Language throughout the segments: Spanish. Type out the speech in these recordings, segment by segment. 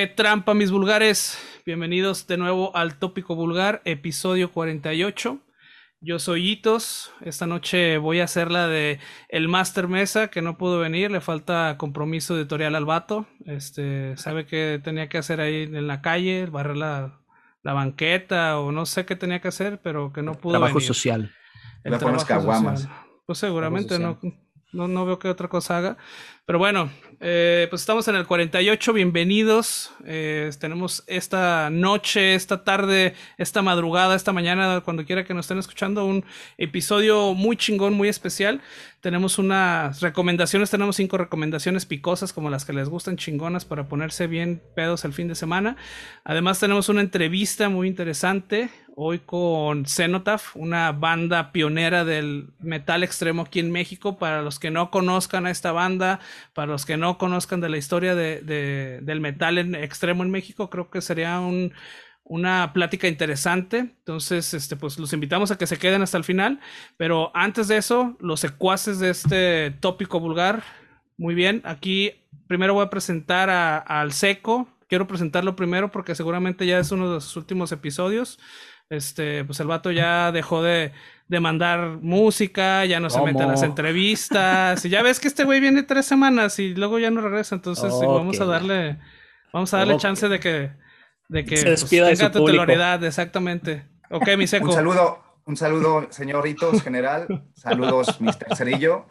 Qué trampa, mis vulgares. Bienvenidos de nuevo al Tópico Vulgar, episodio 48. Yo soy Hitos. Esta noche voy a hacer la de el Master Mesa, que no pudo venir. Le falta compromiso editorial al vato. Este, sabe que tenía que hacer ahí en la calle, barrer la, la banqueta o no sé qué tenía que hacer, pero que no pudo Trabajo venir. social. El Trabajo trabajo social. Pues seguramente no, no, no veo qué otra cosa haga. Pero bueno, eh, pues estamos en el 48, bienvenidos. Eh, tenemos esta noche, esta tarde, esta madrugada, esta mañana, cuando quiera que nos estén escuchando, un episodio muy chingón, muy especial. Tenemos unas recomendaciones, tenemos cinco recomendaciones picosas como las que les gustan chingonas para ponerse bien pedos el fin de semana. Además tenemos una entrevista muy interesante hoy con Cenotaph, una banda pionera del metal extremo aquí en México. Para los que no conozcan a esta banda, para los que no conozcan de la historia de, de, del metal extremo en México, creo que sería un, una plática interesante. Entonces, este, pues los invitamos a que se queden hasta el final. Pero antes de eso, los secuaces de este tópico vulgar. Muy bien, aquí primero voy a presentar a, al Seco. Quiero presentarlo primero porque seguramente ya es uno de los últimos episodios. Este, pues el vato ya dejó de, de mandar música, ya no se mete en las entrevistas. y ya ves que este güey viene tres semanas y luego ya no regresa. Entonces okay. vamos a darle, vamos a darle okay. chance de que, de que se despida pues, tenga titularidad, exactamente. Ok, mi seco. un saludo, un saludo, señoritos general. Saludos, Mr. Cerillo.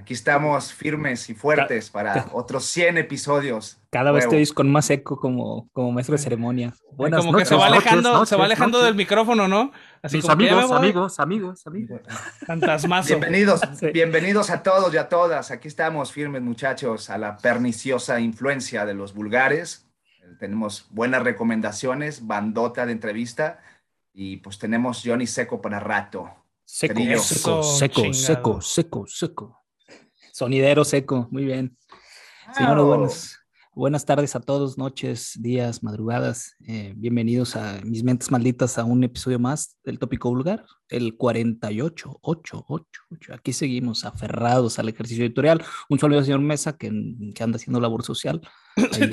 Aquí estamos firmes y fuertes para otros 100 episodios. Cada vez te oís con más eco como, como maestro de ceremonia. Buenas como noches, que se va alejando, noches, se va alejando noches. del micrófono, ¿no? Así Mis amigos, amigos, amigos, amigos. Fantasmazo. Bienvenidos, sí. bienvenidos a todos y a todas. Aquí estamos firmes, muchachos, a la perniciosa influencia de los vulgares. Tenemos buenas recomendaciones, bandota de entrevista y pues tenemos Johnny Seco para rato. Seco, seco, seco, seco, seco, seco. Sonidero seco, muy bien. Buenas, buenas tardes a todos, noches, días, madrugadas. Eh, bienvenidos a Mis Mentes Malditas a un episodio más del Tópico Vulgar, el 48, 8, 8, 8. Aquí seguimos aferrados al ejercicio editorial. Un saludo al señor Mesa que, que anda haciendo labor social. Ahí,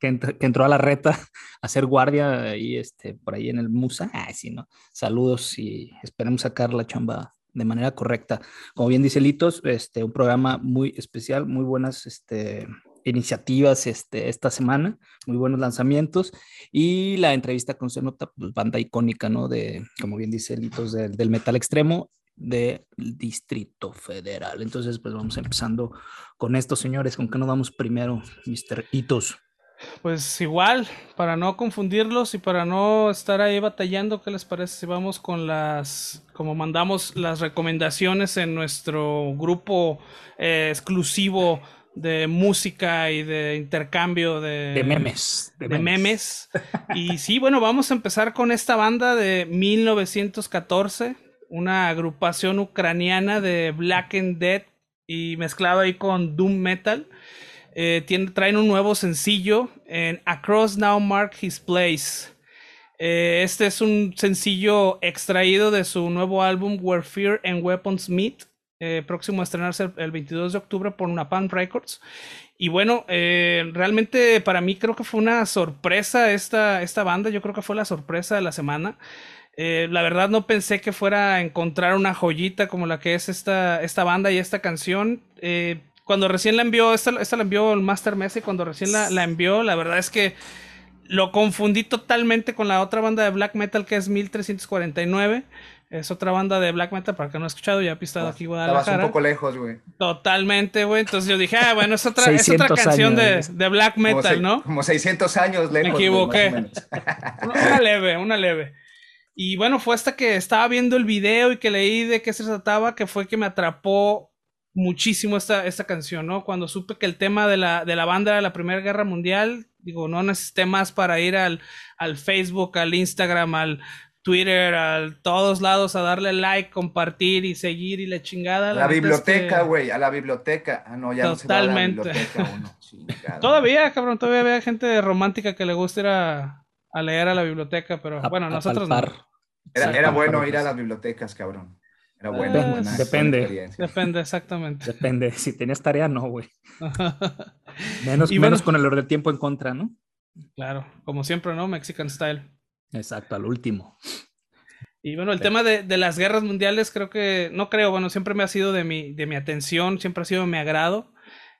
que, entró a la reta a hacer guardia ahí, este, por ahí en el Musa. Sí, no. Saludos y esperemos sacar la chamba de manera correcta. Como bien dice Litos, este, un programa muy especial, muy buenas este, iniciativas este, esta semana, muy buenos lanzamientos y la entrevista con Cenota, pues, banda icónica, ¿no? De, como bien dice Litos, de, del metal extremo del Distrito Federal. Entonces, pues vamos empezando con estos señores. ¿Con qué nos vamos primero, Mr. Hitos? Pues igual, para no confundirlos y para no estar ahí batallando, ¿qué les parece si vamos con las, como mandamos las recomendaciones en nuestro grupo eh, exclusivo de música y de intercambio de, de memes. De, de memes. memes. y sí, bueno, vamos a empezar con esta banda de 1914, una agrupación ucraniana de Black and Dead y mezclado ahí con Doom Metal. Eh, traen un nuevo sencillo en Across Now Mark His Place. Eh, este es un sencillo extraído de su nuevo álbum Where Fear and Weapons Meet, eh, próximo a estrenarse el, el, 22 de octubre por Napalm Records. Y bueno, realmente para mí creo que fue una sorpresa esta, esta banda, yo creo que fue la sorpresa de la semana. la verdad no pensé que fuera a encontrar una joyita como la que es esta, esta banda y esta canción cuando recién la envió, esta, esta la envió el Master Messi, cuando recién la, la, envió, la verdad es que lo confundí totalmente con la otra banda de black metal que es 1349. Es otra banda de black metal, para que no he escuchado, ya he pistado aquí Guadalajara. Estabas un poco lejos, güey. Totalmente, güey. Entonces yo dije, ah, bueno, es otra, es otra canción de, de, black metal, como ¿no? Como 600 años lejos. Me equivoqué. Wey, una leve, una leve. Y bueno, fue hasta que estaba viendo el video y que leí de qué se trataba, que fue que me atrapó muchísimo esta, esta canción, ¿no? Cuando supe que el tema de la, de la banda era la Primera Guerra Mundial, digo, no necesité más para ir al, al Facebook, al Instagram, al Twitter, a todos lados a darle like, compartir y seguir y la chingada. A la, la biblioteca, güey, que... a la biblioteca. Ah, no, ya Totalmente. no se va a la biblioteca uno. Chingada. todavía, cabrón, todavía había gente romántica que le gusta ir a, a leer a la biblioteca, pero a, bueno, a nosotros palpar. no. Era, era bueno ir a las bibliotecas, cabrón. Era buena, Depende. Depende, exactamente. Depende. Si tenías tarea, no, güey. menos, menos con el orden de tiempo en contra, ¿no? Claro, como siempre, ¿no? Mexican style. Exacto, al último. Y bueno, el tema de, de, las guerras mundiales creo que, no creo, bueno, siempre me ha sido de mi, de mi atención, siempre ha sido de mi agrado.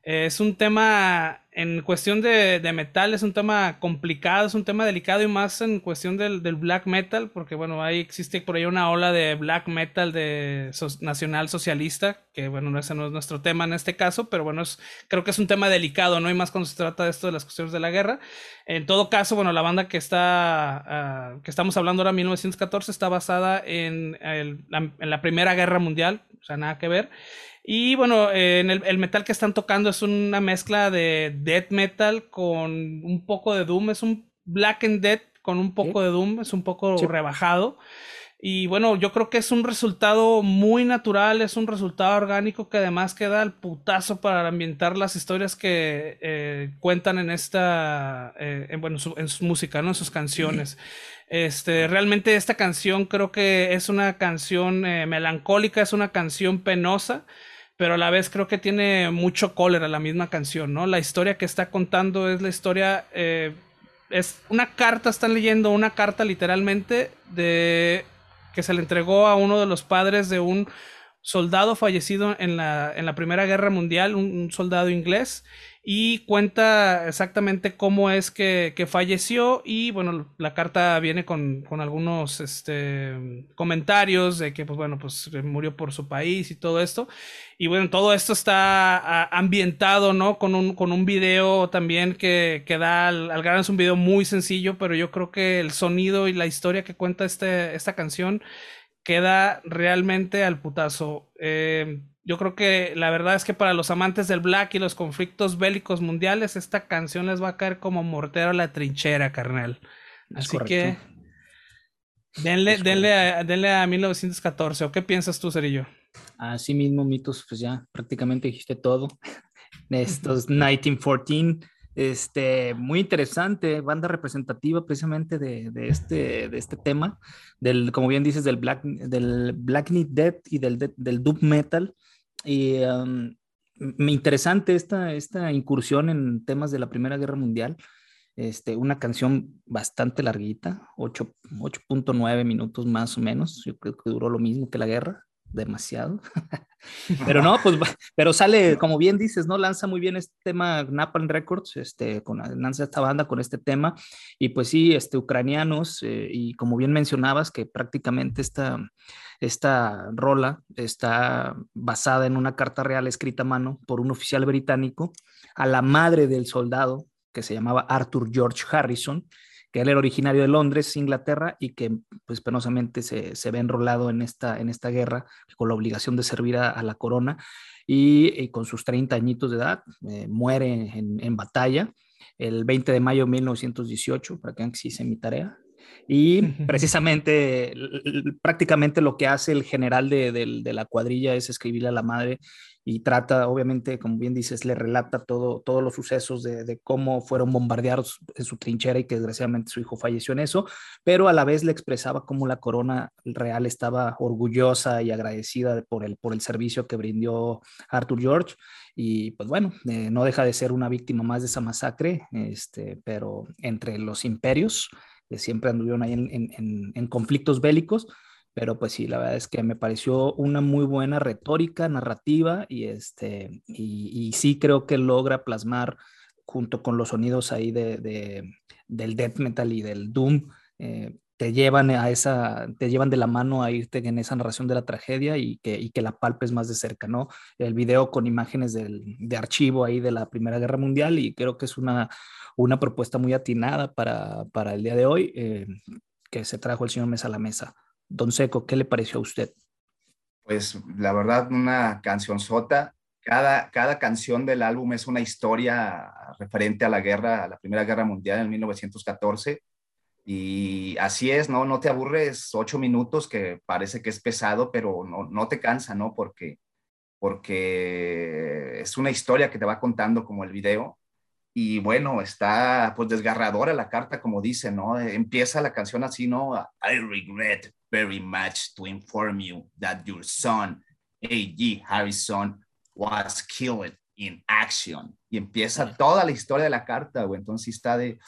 es un tema en cuestión de, de, metal es un tema complicado, es un tema delicado y más en cuestión del, del black metal, porque bueno, ahí existe por ahí una ola de black metal de nacional socialista, que bueno, ese no es nuestro tema en este caso, pero bueno, es, creo que es un tema delicado, ¿no? hay más cuando se trata de esto de las cuestiones de la guerra. En todo caso, bueno, la banda que está, uh, que estamos hablando ahora, 1914, está basada en, el, la, en la Primera Guerra Mundial, o sea, nada que ver. Y bueno, en el, el, metal que están tocando es una mezcla de death metal con un poco de doom. Es un black and death con un poco de doom. Es un poco rebajado. Y bueno, yo creo que es un resultado muy natural, es un resultado orgánico que además queda al putazo para ambientar las historias que eh, cuentan en esta, eh, en, bueno, en su música, ¿no? En sus canciones. Este, realmente esta canción creo que es una canción eh, melancólica, es una canción penosa pero a la vez creo que tiene mucho cólera la misma canción, ¿no? La historia que está contando es la historia, eh, es una carta, están leyendo una carta literalmente de que se le entregó a uno de los padres de un soldado fallecido en la, en la Primera Guerra Mundial, un soldado inglés, y cuenta exactamente cómo es que, falleció y bueno, la carta viene con, algunos este, comentarios de que pues bueno, pues murió por su país y todo esto. Y bueno, todo esto está ambientado, ¿no? Con un, con un video también que, que da al, al gran, es un video muy sencillo, pero yo creo que el sonido y la historia que cuenta este, esta canción queda realmente al putazo. Eh, yo creo que la verdad es que para los amantes del black y los conflictos bélicos mundiales, esta canción les va a caer como mortero a la trinchera, carnal. Así que denle, denle, a, denle a 1914. ¿O qué piensas tú, Cerillo? Así mismo, mitos, pues ya prácticamente dijiste todo. Estos 1914, este, muy interesante, banda representativa precisamente de, de, este, de este tema, del, como bien dices, del Black, del Black Death y del, del Dub Metal. Y me interesante esta, esta incursión en temas de la Primera Guerra Mundial. Este, una canción bastante larguita, 8.9 minutos más o menos. Yo creo que duró lo mismo que la guerra, demasiado. pero no, pues, pero sale, como bien dices, ¿no? Lanza muy bien este tema Napalm Records, este, con, lanza esta banda con este tema. Y pues sí, este, ucranianos, eh, y como bien mencionabas, que prácticamente esta esta rola está basada en una carta real escrita a mano por un oficial británico a la madre del soldado que se llamaba Arthur George Harrison, que él era originario de Londres, Inglaterra, y que pues penosamente se, ve enrolado en esta, en esta guerra con la obligación de servir a, la corona y, con sus 30 añitos de edad eh, muere en, en, batalla el 20 de mayo de 1918, para que sí hice mi tarea, y precisamente, prácticamente lo que hace el general de, la cuadrilla es escribirle a la madre y trata, obviamente, como bien dices, le relata todo, todos los sucesos de, cómo fueron bombardeados en su trinchera y que desgraciadamente su hijo falleció en eso, pero a la vez le expresaba cómo la corona real estaba orgullosa y agradecida por el, por el servicio que brindó Arthur George. Y pues bueno, eh, no deja de ser una víctima más de esa masacre, este, pero entre los imperios que siempre anduvieron ahí en, conflictos bélicos, pero pues sí, la verdad es que me pareció una muy buena retórica, narrativa y, este, y, sí creo que logra plasmar junto con los sonidos ahí de, del death metal y del doom, eh, te llevan a esa, te llevan de la mano a irte en esa narración de la tragedia y que, y que la palpes más de cerca, ¿no? El video con imágenes del, de archivo ahí de la Primera Guerra Mundial y creo que es una, una propuesta muy atinada para, para el día de hoy eh, que se trajo el señor Mesa a la mesa. Don Seco, ¿qué le pareció a usted? Pues la verdad, una canción sota. Cada, cada canción del álbum es una historia referente a la guerra, a la Primera Guerra Mundial en 1914. Y así es, ¿no? No te aburres ocho minutos, que parece que es pesado, pero no, no te cansa, ¿no? Porque, porque es una historia que te va contando como el video y bueno, está pues desgarradora la carta, como dice, ¿no? Empieza la canción así, ¿no? I regret very much to inform you that your son, A.G. Harrison, was killed in action. Y empieza toda la historia de la carta, güey. Entonces está de...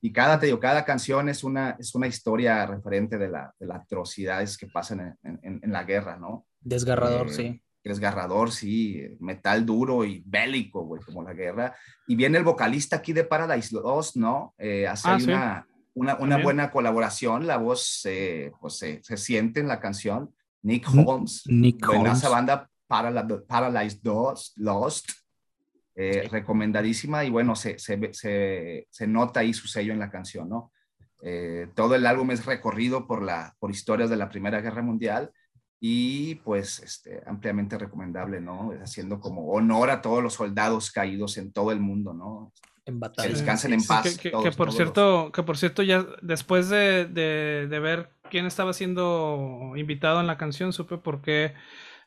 Y cada, te digo, cada canción es una, es una historia referente de, la, de las atrocidades que pasan en, en, la guerra, ¿no? Desgarrador, eh, sí desgarrador, sí, metal duro y bélico, güey, como la guerra. Y viene el vocalista aquí de Paradise Lost, ¿no? Eh, hace ah, una, una, una buena colaboración, la voz pues, se, se, siente en la canción. Nick Holmes, Nick Holmes. esa banda Paradise Lost, eh, recomendadísima y bueno, se, se, se, se, nota ahí su sello en la canción, ¿no? Eh, todo el álbum es recorrido por, la, por historias de la Primera Guerra Mundial y pues este, ampliamente recomendable, ¿no? Haciendo como honor a todos los soldados caídos en todo el mundo, ¿no? En batalla. Que descansen en paz. que, por cierto, que por cierto, ya después de, de, ver quién estaba siendo invitado en la canción, supe por qué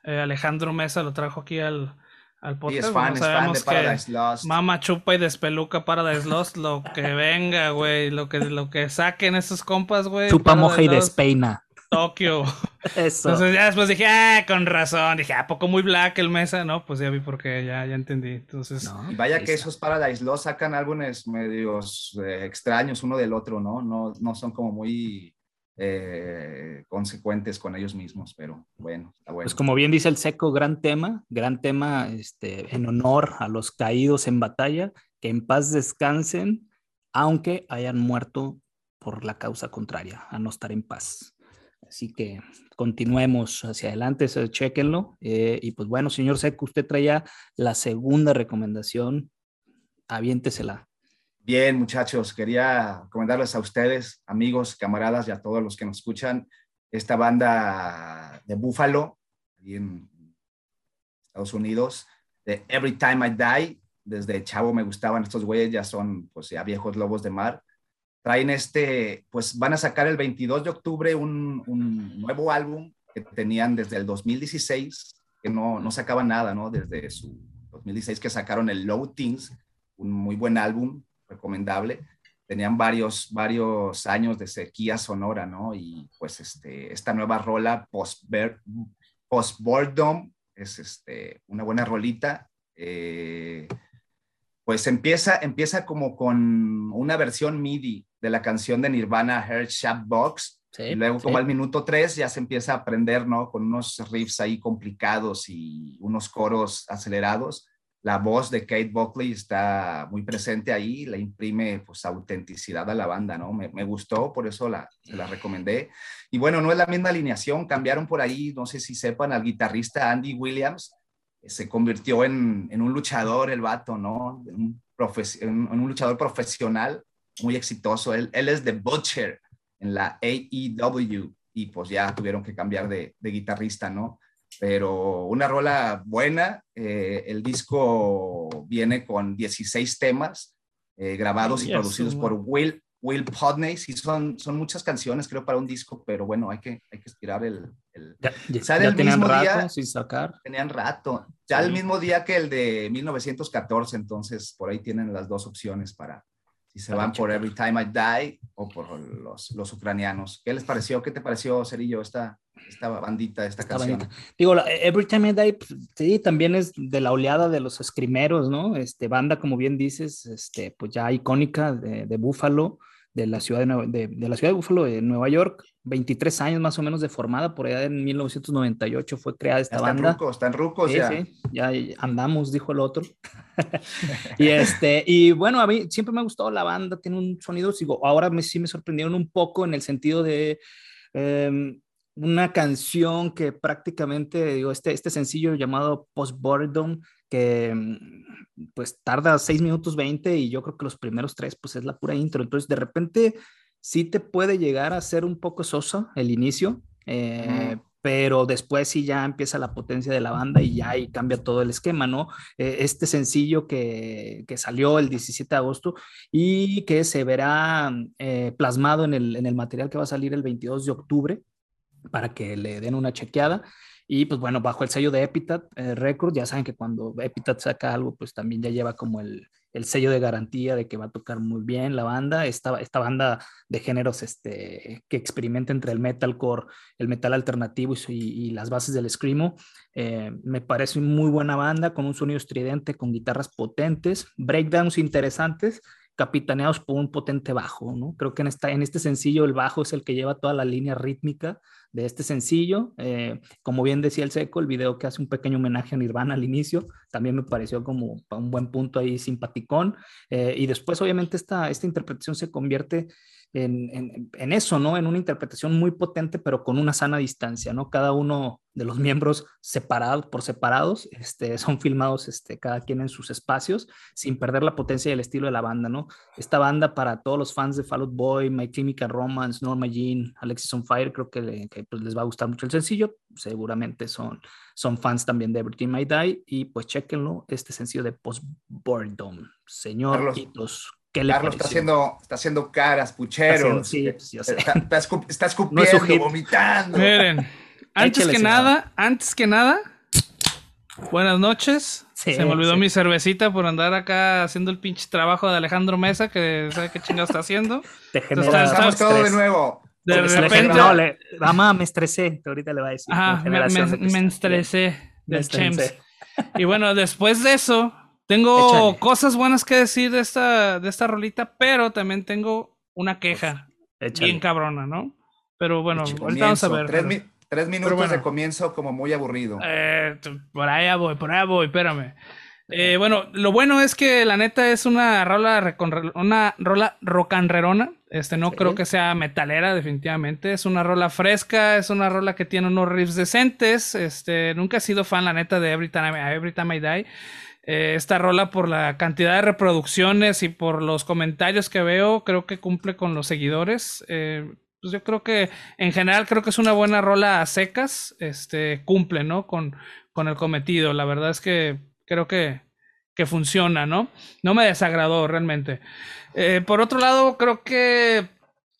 eh, Alejandro Mesa lo trajo aquí al, al podcast. es fan, es fan de Paradise Lost. Mama chupa y despeluca Paradise Lost, lo que venga, güey, lo que, lo que saquen esos compas, güey. Chupa, moja y despeina. Tokio. Eso. Entonces ya después dije, ah, con razón. Dije, ¿a poco muy black el mesa? No, pues ya vi por qué, ya, ya entendí. Entonces. y vaya que esos Paradise los sacan álbumes medios eh, extraños uno del otro, ¿no? No, no son como muy eh, consecuentes con ellos mismos, pero bueno, está bueno. Pues como bien dice el seco, gran tema, gran tema este, en honor a los caídos en batalla, que en paz descansen, aunque hayan muerto por la causa contraria, a no estar en paz. Así que continuemos hacia adelante, chequenlo. Eh, y pues bueno, señor Seco, usted traía la segunda recomendación. Aviéntesela. Bien, muchachos, quería recomendarles a ustedes, amigos, camaradas y a todos los que nos escuchan, esta banda de ahí en Estados Unidos, de Every Time I Die. Desde chavo me gustaban estos güeyes, ya son pues ya viejos lobos de mar traen este, pues van a sacar el 22 de octubre un, nuevo álbum que tenían desde el 2016, que no, no sacaban nada, ¿no? Desde su 2016 que sacaron el Low Things, un muy buen álbum, recomendable. Tenían varios, varios años de sequía sonora, ¿no? Y pues este, esta nueva rola, Post, Post Boredom, es este, una buena rolita. Eh, pues empieza, empieza como con una versión MIDI de la canción de Nirvana, Heart Shop Box. y luego, como al minuto tres, ya se empieza a aprender, ¿no? Con unos riffs ahí complicados y unos coros acelerados. La voz de Kate Buckley está muy presente ahí, le imprime pues autenticidad a la banda, ¿no? Me, gustó, por eso la, la recomendé. Y bueno, no es la misma alineación, cambiaron por ahí, no sé si sepan, al guitarrista Andy Williams, se convirtió en, en, un luchador el vato, ¿no? Un, un luchador profesional muy exitoso. Él, él, es de Butcher en la AEW y pues ya tuvieron que cambiar de, de guitarrista, ¿no? Pero una rola buena. Eh, el disco viene con 16 temas eh, grabados y producidos por Will, Will Podney, sí, son, son muchas canciones, creo, para un disco, pero bueno, hay que, hay que estirar el... el... Ya, el tenían rato día, sin sacar. Tenían rato. Ya el mismo día que el de 1914, entonces por ahí tienen las dos opciones para se van por Every Time I Die o por los, los ucranianos. ¿Qué les pareció? ¿Qué te pareció, Cerillo, esta, esta bandita, esta, canción? Digo, Every Time I Die, pues, sí, también es de la oleada de los escrimeros, ¿no? Este, banda, como bien dices, este, pues ya icónica de, de Búfalo de la ciudad de, de, la ciudad de Buffalo, de Nueva York, 23 años más o menos de formada, por allá en 1998 fue creada esta banda. Están rucos, están rucos ya. ya andamos, dijo el otro. y este, y bueno, a mí siempre me ha gustado la banda, tiene un sonido, sigo, ahora me, sí me sorprendieron un poco en el sentido de em, una canción que prácticamente, digo, este, este sencillo llamado Post Boredom, que mm, pues tarda 6 minutos 20 y yo creo que los primeros tres pues es la pura intro. Entonces de repente sí te puede llegar a ser un poco sosa el inicio, eh, pero después sí ya empieza la potencia de la banda y ya ahí cambia todo el esquema, ¿no? Eh, este sencillo que, que, salió el 17 de agosto y que se verá eh, plasmado en el, en el material que va a salir el 22 de octubre para que le den una chequeada. Y pues bueno, bajo el sello de Epitaph eh, Records, ya saben que cuando Epitaph saca algo, pues también ya lleva como el, el sello de garantía de que va a tocar muy bien la banda, esta, esta banda de géneros este, que experimenta entre el metalcore, el metal alternativo y, las bases del screamo. Eh, me parece muy buena banda con un sonido estridente, con guitarras potentes, breakdowns interesantes capitaneados por un potente bajo, ¿no? Creo que en, esta, en este sencillo el bajo es el que lleva toda la línea rítmica de este sencillo. Eh, como bien decía el Seco, el video que hace un pequeño homenaje a Nirvana al inicio, también me pareció como un buen punto ahí simpaticón. Eh, y después, obviamente, esta, esta interpretación se convierte en, en, eso, ¿no? En una interpretación muy potente, pero con una sana distancia, ¿no? Cada uno de los miembros separados, por separados, este, son filmados este, cada quien en sus espacios, sin perder la potencia y el estilo de la banda, ¿no? Esta banda, para todos los fans de Fall Out Boy, My Chemical Romance, Norma Jean, Alexis on Fire, creo que, pues, les va a gustar mucho el sencillo, seguramente son, son fans también de Everything I Die, y pues chequenlo, este sencillo de Post-Boredom. Señor Carlos está haciendo, está haciendo caras, pucheros. sí, pues, Está, está, escupiendo, vomitando. Miren, antes que nada, antes que nada, buenas noches. Se me olvidó mi cervecita por andar acá haciendo el pinche trabajo de Alejandro Mesa, que sabe qué chingado está haciendo. Te genera Estamos todo de nuevo. De repente. No, le, mamá, me estresé. Ahorita le va a decir. Ajá, me, me, estresé del Chems. Y bueno, después de eso, tengo cosas buenas que decir de esta, de esta rolita, pero también tengo una queja bien cabrona, ¿no? Pero bueno, ahorita vamos a ver. Tres, minutos de comienzo como muy aburrido. Eh, por allá voy, por allá voy, espérame. Eh, bueno, lo bueno es que la neta es una rola, una rola rocanrerona. Este, no creo que sea metalera, definitivamente. Es una rola fresca, es una rola que tiene unos riffs decentes. Este, nunca he sido fan, la neta, de Every Time, Every Time I Die. Eh, esta rola por la cantidad de reproducciones y por los comentarios que veo, creo que cumple con los seguidores. Eh, pues yo creo que en general creo que es una buena rola a secas, este, cumple, ¿no? Con, con el cometido. La verdad es que creo que, que funciona, ¿no? No me desagradó realmente. Eh, por otro lado, creo que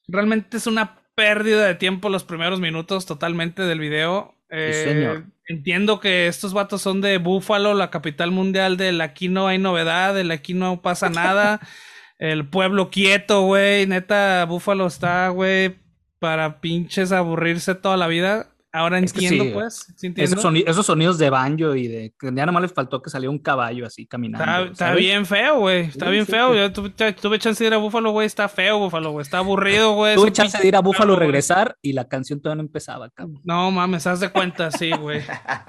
realmente es una pérdida de tiempo los primeros minutos totalmente del video. Entiendo que estos vatos son de Búfalo, la capital mundial del aquí no hay novedad, del aquí no pasa nada. el pueblo quieto, güey. Neta, Búfalo está, güey, para pinches aburrirse toda la vida. Ahora entiendo, pues. Esos, sonidos de banjo y de. Ya nada más les faltó que saliera un caballo así caminando. Está, bien feo, güey. Está bien feo. Yo tuve, chance de ir a Búfalo, güey. Está feo, Búfalo, güey. Está aburrido, güey. Tuve chance de ir a Búfalo, regresar y la canción todavía no empezaba, cabrón. No mames, haz de cuenta, sí, güey.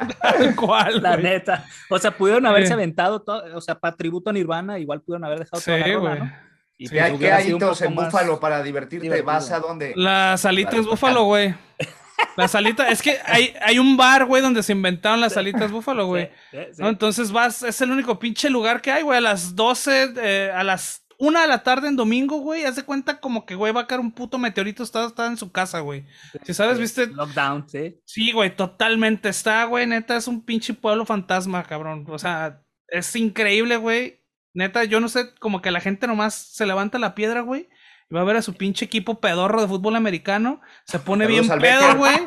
¿Cuál? La neta. O sea, pudieron haberse aventado todo. O sea, para tributo a Nirvana, igual pudieron haber dejado toda la rola, ¿no? Y sí, pues ¿Qué hay en Búfalo para divertirte? ¿Vas a dónde? Las salitas Búfalo, güey. Las salitas, es que hay, hay un bar, güey, donde se inventaron las salitas búfalo, güey. Entonces vas, es el único pinche lugar que hay, güey, a las 12, eh, a las 1 de la tarde en domingo, güey. Haz de cuenta como que, güey, va a caer un puto meteorito, está, está en su casa, güey. Si sabes, viste. Lockdown, sí. Sí, güey, totalmente está, güey, neta, es un pinche pueblo fantasma, cabrón. O sea, es increíble, güey. Neta, yo no sé, como que la gente nomás se levanta la piedra, güey va a ver a su pinche equipo pedorro de fútbol americano. Se pone bien pedo, güey.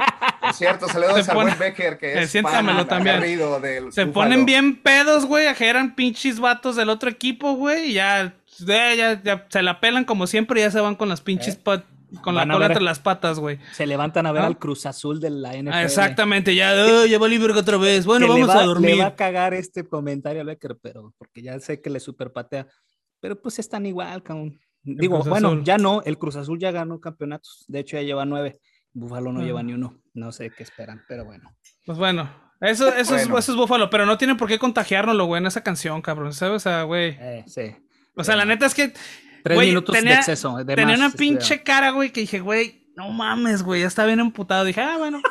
Es cierto, saludos a buen Becker, que es fan también. Se ponen bien pedos, güey. Ajeran pinches vatos del otro equipo, güey. Y ya, ya, ya, se la pelan como siempre y ya se van con las pinches ¿Eh? con la cola entre las patas, güey. Se levantan a ver al Cruz Azul de la NFL. Ah, exactamente, ya, oh, ya va otra vez. Bueno, vamos a dormir. Le va a cagar este comentario a Becker, pero porque ya sé que le superpatea. Pero pues están igual, cabrón. Digo, bueno, ya no, el Cruz Azul ya ganó campeonatos, de hecho ya lleva nueve, Búfalo no lleva ni uno, no sé qué esperan, pero bueno. Pues bueno, eso, eso, Es, eso es Búfalo, pero no tienen por qué contagiárnoslo, güey, en esa canción, cabrón, ¿sabes? O sea, güey. Eh, sí. O sea, la neta es que... Tres minutos de exceso. De tenía una pinche cara, güey, que dije, güey, no mames, güey, ya está bien emputado. Dije, ah, bueno.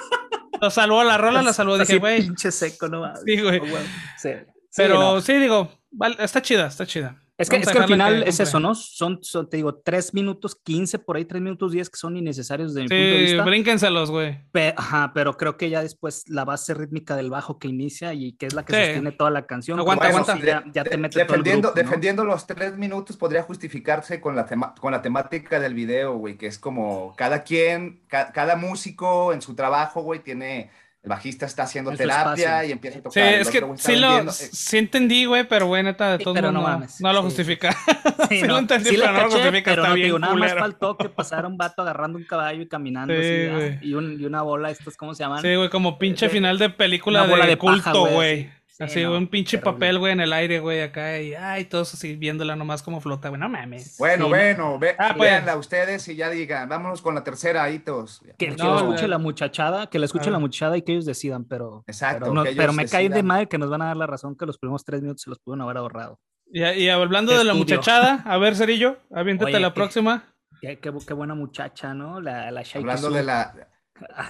Lo salvó la rola, la salvó. Dije, güey. Pinche seco, no mames. Sí, güey. Oh, sí. Pero sí, digo, está chida, está chida. Es que, es que al final es eso, ¿no? Son, te digo, 3 minutos 15, por ahí 3 minutos 10 que son innecesarios de mi punto de vista. brínquenselos, güey. ajá, pero creo que ya después la base rítmica del bajo que inicia y que es la que sostiene toda la canción. Aguanta, aguanta. ya, te mete defendiendo, todo el defendiendo los 3 minutos podría justificarse con la, con la temática del video, güey, que es como cada quien, cada músico en su trabajo, güey, tiene el bajista está haciendo terapia y empieza a tocar. Sí, es que sí, lo, sí entendí, güey, pero güey, neta, de todos modos no, no, lo justifica. Sí, sí lo entendí, pero no lo justifica, pero está bien digo, Nada más faltó que pasara un vato agarrando un caballo y caminando así, y, un, y, una bola, estos, ¿cómo se llaman? Sí, güey, como pinche final de película de, de, culto, güey. Así, un pinche papel, güey, en el aire, güey, acá, y ay, todos así viéndola nomás como flota, güey, no mames. Bueno, bueno, ve, ah, pues. véanla ustedes y ya digan, vámonos con la tercera, hitos. Que, no, escuche la muchachada, que la escuche la muchachada y que ellos decidan, pero. Exacto. Pero, me cae de mal que nos van a dar la razón que los primeros tres minutos se los pudieron haber ahorrado. Y, y hablando de la muchachada, a ver, Cerillo, aviéntate la próxima. Qué, qué, buena muchacha, ¿no? La, la Hablando de la.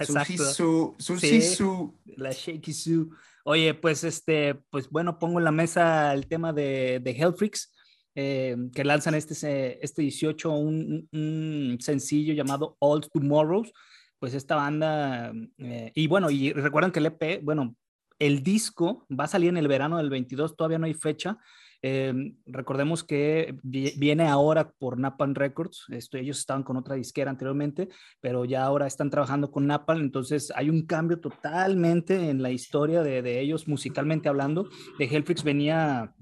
Sushi Su. Sushi Su. La Shaky Su. Oye, pues este, pues bueno, pongo en la mesa el tema de, de Hellfreaks, eh, que lanzan este, este 18 un, sencillo llamado All Tomorrows. Pues esta banda, eh, y bueno, y recuerden que el EP, bueno, el disco va a salir en el verano del 22, todavía no hay fecha, Em, recordemos que viene ahora por Napalm Records. Esto, ellos estaban con otra disquera anteriormente, pero ya ahora están trabajando con Napalm. Entonces hay un cambio totalmente en la historia de, de ellos musicalmente hablando. De Hellfreaks venía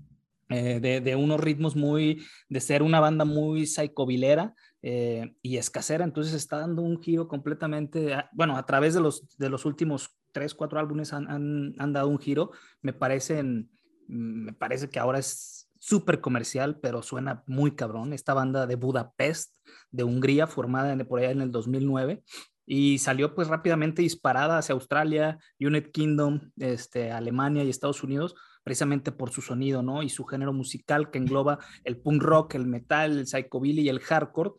eh, de, unos ritmos muy, de ser una banda muy psicobilera eh, y escasera, entonces está dando un giro completamente, bueno, a través de los, de los últimos tres, cuatro álbumes han, han, han dado un giro, me parecen me parece que ahora es súper comercial, pero suena muy cabrón. Esta banda de Budapest, de Hungría, formada por allá en el 2009, y salió pues rápidamente disparada hacia Australia, United Kingdom, este, Alemania y Estados Unidos, precisamente por su sonido, ¿no? Y su género musical que engloba el punk rock, el metal, el psychobilly y el hardcore.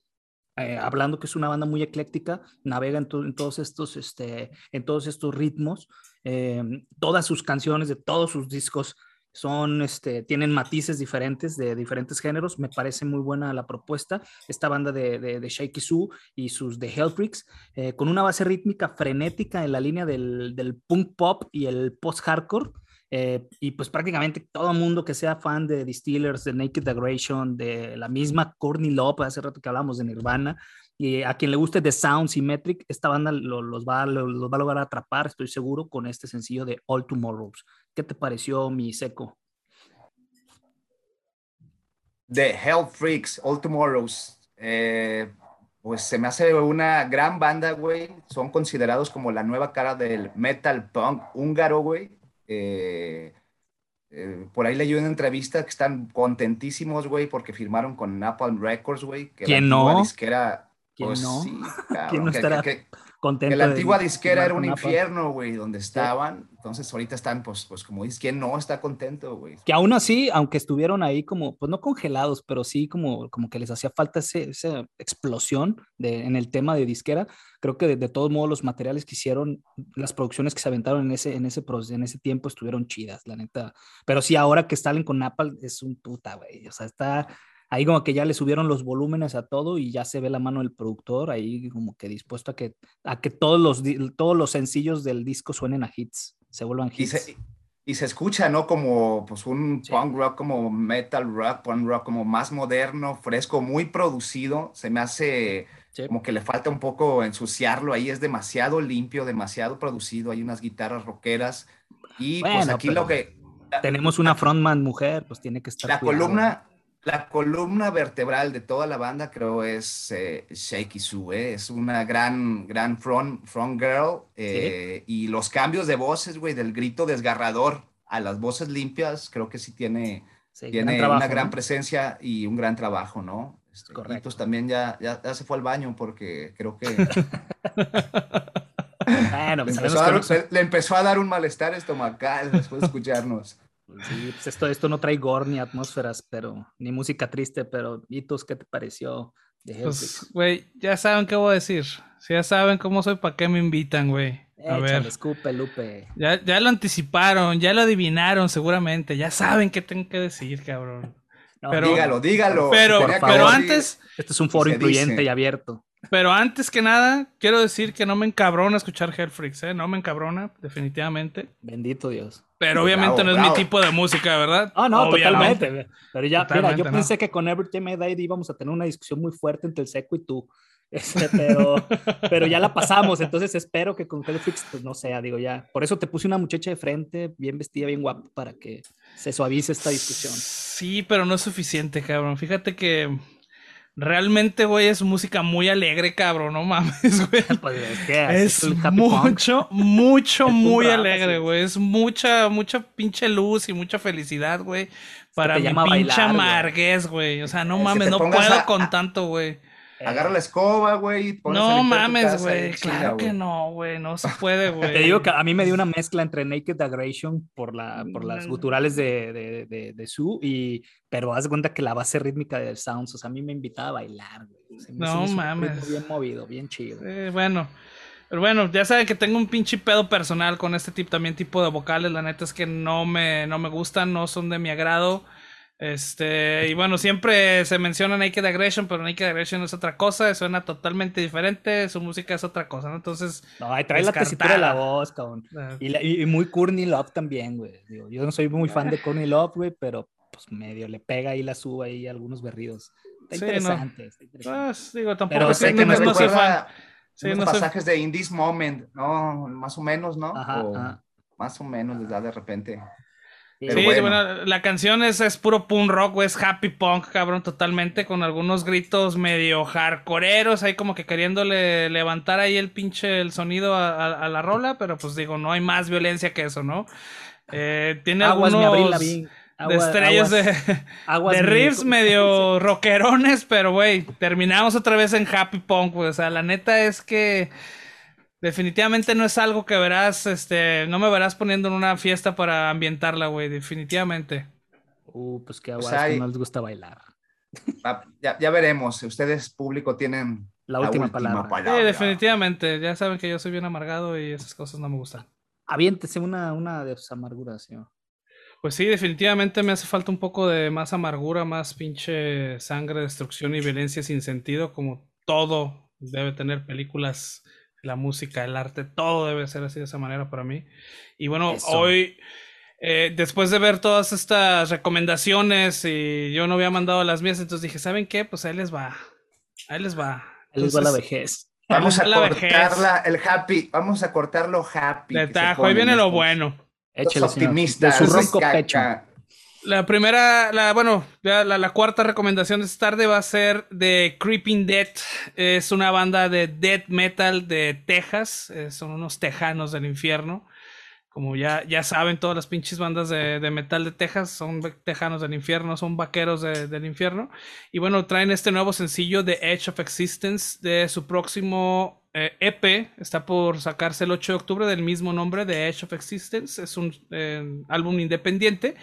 Eh, hablando que es una banda muy ecléctica, navega en, todos estos, este, en todos estos ritmos. Eh, todas sus canciones de todos sus discos son, este, tienen matices diferentes de diferentes géneros. Me parece muy buena la propuesta. Esta banda de, de, de Shaky Sue y sus The Hellfreaks, eh, con una base rítmica frenética en la línea del, del punk pop y el post-hardcore. Eh, y pues prácticamente todo mundo que sea fan de Distillers, de Naked Aggression, de la misma Courtney Love, hace rato que hablamos de Nirvana, y a quien le guste The Sound Symmetric, esta banda los, va, los va a lograr atrapar, estoy seguro, con este sencillo de All Tomorrows. ¿Qué te pareció, mi seco? The Hell Freaks, All Tomorrows. Eh, pues se me hace una gran banda, güey. Son considerados como la nueva cara del metal punk húngaro, güey. Eh, eh, por ahí leí una entrevista que están contentísimos, güey, porque firmaron con Napalm Records, güey. Que ¿Quién no? Disquera, ¿Quién pues no? ¿Quién no estará? Que la antigua disquera era un infierno, güey, donde estaban. Entonces ahorita están, pues, pues como dices, ¿quién no está contento, güey? Que aún así, aunque estuvieron ahí como, pues no congelados, pero sí como, como que les hacía falta esa explosión de, en el tema de disquera, creo que de, todos modos los materiales que hicieron, las producciones que se aventaron en ese, en ese, en ese tiempo estuvieron chidas, la neta. Pero sí, ahora que salen con Napal es un puta, güey. O sea, está ahí como que ya le subieron los volúmenes a todo y ya se ve la mano del productor ahí como que dispuesto a que, a que todos, los, todos los sencillos del disco suenen a hits, se vuelvan hits. Y se, escucha, ¿no? Como pues un punk rock, como metal rock, punk rock, como más moderno, fresco, muy producido. Se me hace como que le falta un poco ensuciarlo ahí, es demasiado limpio, demasiado producido. Hay unas guitarras rockeras. Y pues aquí lo que... Tenemos una frontman mujer, pues tiene que estar... La columna la columna vertebral de toda la banda creo es eh, Shaky Sue, es una gran, gran front, front girl eh, y los cambios de voces, güey, del grito desgarrador a las voces limpias, creo que sí tiene, tiene una gran presencia y un gran trabajo, ¿no? Este, Correcto. también ya, ya, se fue al baño porque creo que... bueno, pues le, empezó a dar, un malestar estomacal después de escucharnos. Sí, pues esto, esto no trae gore ni atmósferas, pero ni música triste, pero Hitos, ¿qué te pareció? pues, güey, ya saben qué voy a decir. Si ya saben cómo soy, ¿para qué me invitan, güey? A ver. Escupe, Lupe. Ya, ya lo anticiparon, ya lo adivinaron seguramente. Ya saben qué tengo que decir, cabrón. pero, dígalo, dígalo. Pero, pero antes... Esto es un foro incluyente y abierto. Pero antes que nada, quiero decir que no me encabrona escuchar Hellfreaks, ¿eh? No me encabrona, definitivamente. Bendito Dios. Pero obviamente no es mi tipo de música, ¿verdad? Ah, no, totalmente. Pero ya, mira, yo pensé que con Everything I Died íbamos a tener una discusión muy fuerte entre el seco y tú. Este, pero, pero ya la pasamos, entonces espero que con Hellfix, pues no sea, digo ya. Por eso te puse una muchacha de frente, bien vestida, bien guapa, para que se suavice esta discusión. Sí, pero no es suficiente, cabrón. Fíjate que Realmente, güey, es música muy alegre, cabrón, no mames, güey. Pues es, mucho, mucho, muy alegre, güey. Es mucha, mucha pinche luz y mucha felicidad, güey. Para mi pinche amarguez, güey. O sea, no mames, no puedo con tanto, güey. Agarra la escoba, güey. No mames, güey. Claro que no, güey. No se puede, güey. Te digo que a mí me dio una mezcla entre Naked Aggression por, la, por las mm. guturales de, de, de, de Sue y. Pero haz cuenta que la base rítmica del Sounds, o sea, a mí me invitaba a bailar, güey. no mames. Bien movido, bien chido. bueno. Pero bueno, ya saben que tengo un pinche pedo personal con este tipo, también tipo de vocales. La neta es que no me, no me gustan, no son de mi agrado. Este, y bueno, siempre se menciona Naked Aggression, pero Naked Aggression es otra cosa, suena totalmente diferente, su música es otra cosa, ¿no? Entonces. No, ahí trae la tesitura de la voz, cabrón. Ah. Y, muy Courtney Love también, güey. yo no soy muy fan de Courtney Love, güey, pero pues medio le pega ahí la suba ahí algunos berridos. Está interesante, está interesante. Pues, digo, tampoco pero sé que no, no soy fan. Sí, unos pasajes de In This Moment, ¿no? Más o menos, ¿no? Ajá, Más o menos les da de repente. Sí, bueno. la canción es, es puro punk rock, es happy punk, cabrón, totalmente, con algunos gritos medio hardcoreeros, ahí como que queriéndole levantar ahí el pinche el sonido a, la rola, pero pues digo, no hay más violencia que eso, ¿no? Eh, tiene algunos de estrellas de, de riffs medio rockerones, pero güey, terminamos otra vez en happy punk, pues, o sea, la neta es que Definitivamente no es algo que verás, este, no me verás poniendo en una fiesta para ambientarla, güey, definitivamente. Uh, pues qué aguas, que no les gusta bailar. Ah, ya, veremos, ustedes público tienen la última, palabra. Sí, definitivamente, ya saben que yo soy bien amargado y esas cosas no me gustan. Aviéntese una, una de sus amarguras, señor. Pues sí, definitivamente me hace falta un poco de más amargura, más pinche sangre, destrucción y violencia sin sentido, como todo debe tener películas la música, el arte, todo debe ser así de esa manera para mí. Y bueno, hoy, eh, después de ver todas estas recomendaciones y yo no había mandado las mías, entonces dije, ¿saben qué? Pues ahí les va. Ahí les va. Ahí les va la vejez. Vamos a cortarla, el happy, vamos a cortarlo happy. De tajo, ahí viene lo bueno. Échale, optimistas. De su ronco pecho. La primera, la, bueno, la, la, cuarta recomendación de esta tarde va a ser de Creeping Dead. Es una banda de death metal de Texas. Eh, son unos tejanos del infierno. Como ya, ya saben, todas las pinches bandas de, de metal de Texas son tejanos del infierno, son vaqueros del infierno. Y bueno, traen este nuevo sencillo de Edge of Existence de su próximo EP. Eh, e Está por sacarse el 8 de octubre del mismo nombre de Edge of Existence. Es un eh, álbum independiente.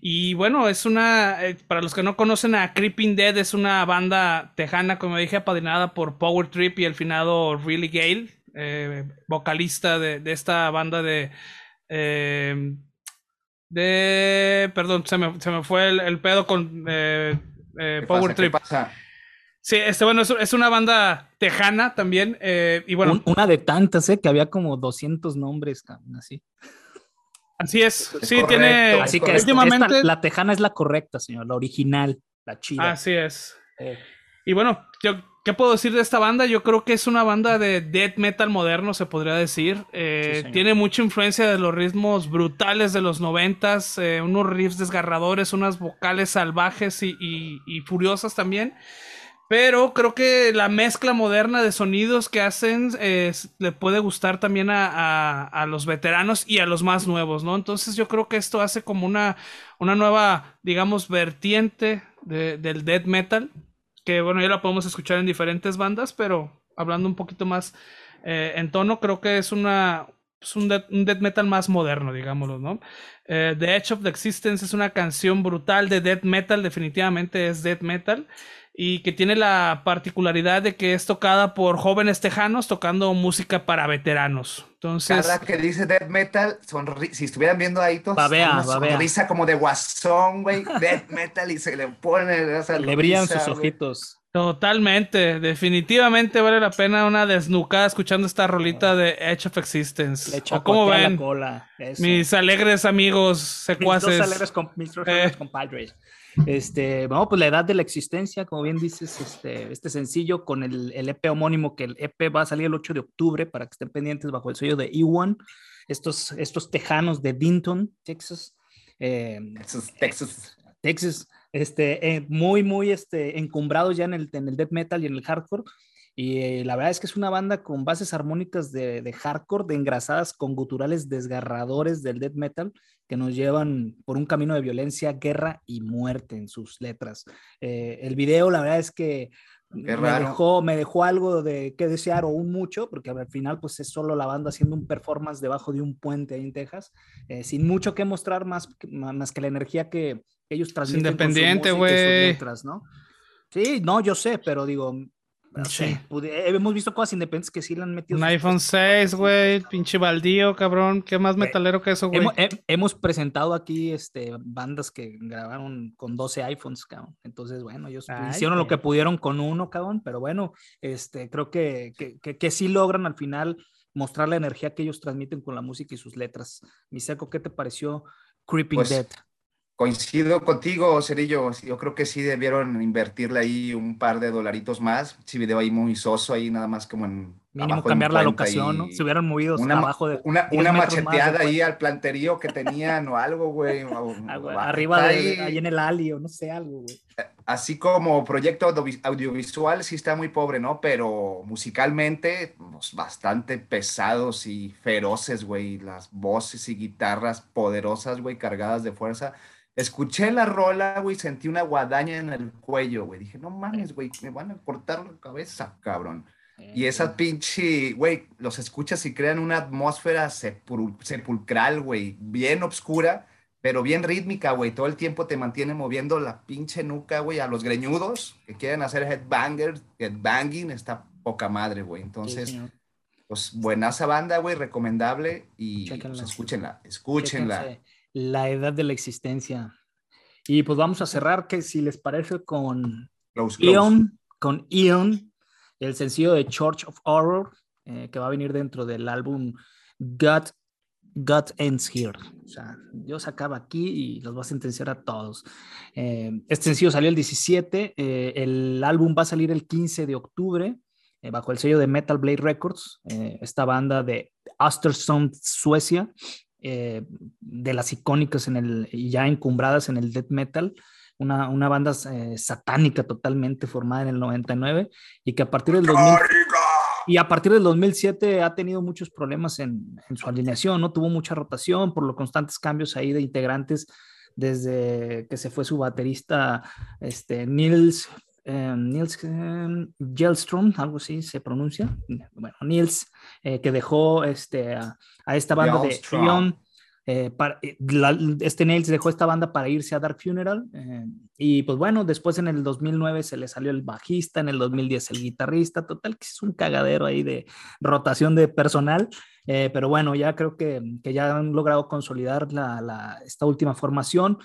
Y bueno, es una, eh, para los que no conocen a Creeping Dead, es una banda tejana, como dije, apadrinada por Power Trip y el finado Really Gale, eh, vocalista de, esta banda de... Eh, de... Perdón, se me, fue el, pedo con Power Trip. Sí, este, bueno, es, una banda tejana también. y bueno. una de tantas, ¿eh? Que había como 200 nombres, así. Así es, sí, tiene. Así que últimamente... la tejana es la correcta, señor, la original, la chida. Así es. Y bueno, yo, ¿qué puedo decir de esta banda? Yo creo que es una banda de death metal moderno, se podría decir. Eh, tiene mucha influencia de los ritmos brutales de los noventas, eh, unos riffs desgarradores, unas vocales salvajes y, y furiosas también. Pero creo que la mezcla moderna de sonidos que hacen le puede gustar también a, los veteranos y a los más nuevos, ¿no? Entonces yo creo que esto hace como una, una nueva, digamos, vertiente del death metal, que bueno, ya la podemos escuchar en diferentes bandas, pero hablando un poquito más eh, en tono, creo que es una, un, death, metal más moderno, digámoslo, ¿no? Eh, the Edge of the Existence es una canción brutal de death metal, definitivamente es death metal y que tiene la particularidad de que es tocada por jóvenes tejanos tocando música para veteranos. Entonces, cada que dice death metal, si estuvieran viendo ahí todos, una sonrisa como de guasón, güey, death metal y se le pone Le brillan sus ojitos. Totalmente, definitivamente vale la pena una desnucada escuchando esta rolita de Edge of Existence. O como ven, mis alegres amigos secuaces. Mis dos alegres, mis eh. compadres. Este, bueno, pues la edad de la existencia, como bien dices, este, este sencillo con el, el, EP homónimo, que el EP va a salir el 8 de octubre para que estén pendientes bajo el sello de E1. Estos, estos tejanos de Dinton, Texas. Eh, Texas. Texas este, eh, muy, muy este, encumbrados ya en el, en el death metal y en el hardcore. Y eh, la verdad es que es una banda con bases armónicas de, de, hardcore, de engrasadas con guturales desgarradores del death metal que nos llevan por un camino de violencia, guerra y muerte en sus letras. Eh, el video, la verdad es que me dejó, me dejó, algo de que desear o un mucho, porque al final pues es solo la banda haciendo un performance debajo de un puente ahí en Texas, sin mucho que mostrar más, más que la energía que, ellos transmiten independiente, güey. ¿no? Sí, no, yo sé, pero digo, sí. hemos visto cosas independientes que sí le han metido. Un iPhone 6, güey, pinche baldío, cabrón. ¿Qué más metalero que eso, güey? Hemos, presentado aquí este, bandas que grabaron con 12 iPhones, cabrón. Entonces, bueno, ellos hicieron lo que pudieron con uno, cabrón. Pero bueno, este, creo que, que, que, sí logran al final mostrar la energía que ellos transmiten con la música y sus letras. Miseco, ¿qué te pareció Creeping pues, Dead? Coincido contigo, Cerillo. Yo creo que sí debieron invertirle ahí un par de dolaritos más. Sí, video ahí muy soso, ahí nada más como en. Mínimo cambiar la locación, ¿no? Se hubieran movido una, abajo de. Una, una macheteada ahí al planterío que tenían o algo, güey. Arriba de, ahí en el alio, no sé, algo, güey. Así como proyecto audiovisual, sí está muy pobre, ¿no? Pero musicalmente, pues, bastante pesados y feroces, güey. Las voces y guitarras poderosas, güey, cargadas de fuerza Escuché la rola, güey, sentí una guadaña en el cuello, güey. Dije, no mames, güey, me van a cortar la cabeza, cabrón. Y esa pinche, güey, los escuchas y crean una atmósfera sepulcral, güey, bien oscura, pero bien rítmica, güey. Todo el tiempo te mantiene moviendo la pinche nuca, güey, a los greñudos que quieren hacer headbangers, headbanging, está poca madre, güey. Entonces, pues buenaza banda, güey, recomendable y pues, escúchenla, escúchenla la edad de la existencia. Y pues vamos a cerrar, que si les parece, con Ion, con Ion, el sencillo de Church of Horror, eh, que va a venir dentro del álbum God, God Ends Here. O sea, Dios acaba aquí y los va a sentenciar a todos. Eh, este sencillo salió el 17, eh, el álbum va a salir el 15 de octubre bajo el sello de Metal Blade Records, esta banda de Östersund, Suecia, eh, de las icónicas en el, ya encumbradas en el death metal, una, una banda eh, satánica totalmente formada en el 99 y que a partir del y a partir del 2007 ha tenido muchos problemas en, en, su alineación, ¿no? Tuvo mucha rotación por los constantes cambios ahí de integrantes desde que se fue su baterista este, Nils eh, Nils Gelstrom, algo así se pronuncia. Bueno, Nils, que dejó este, a, a esta banda de Ion eh, eh, este Nails dejó esta banda para irse a Dark Funeral eh, y pues bueno, después en el 2009 se le salió el bajista, en el 2010 el guitarrista, total que es un cagadero ahí de rotación de personal, pero bueno, ya creo que, que ya han logrado consolidar la, la, esta última formación,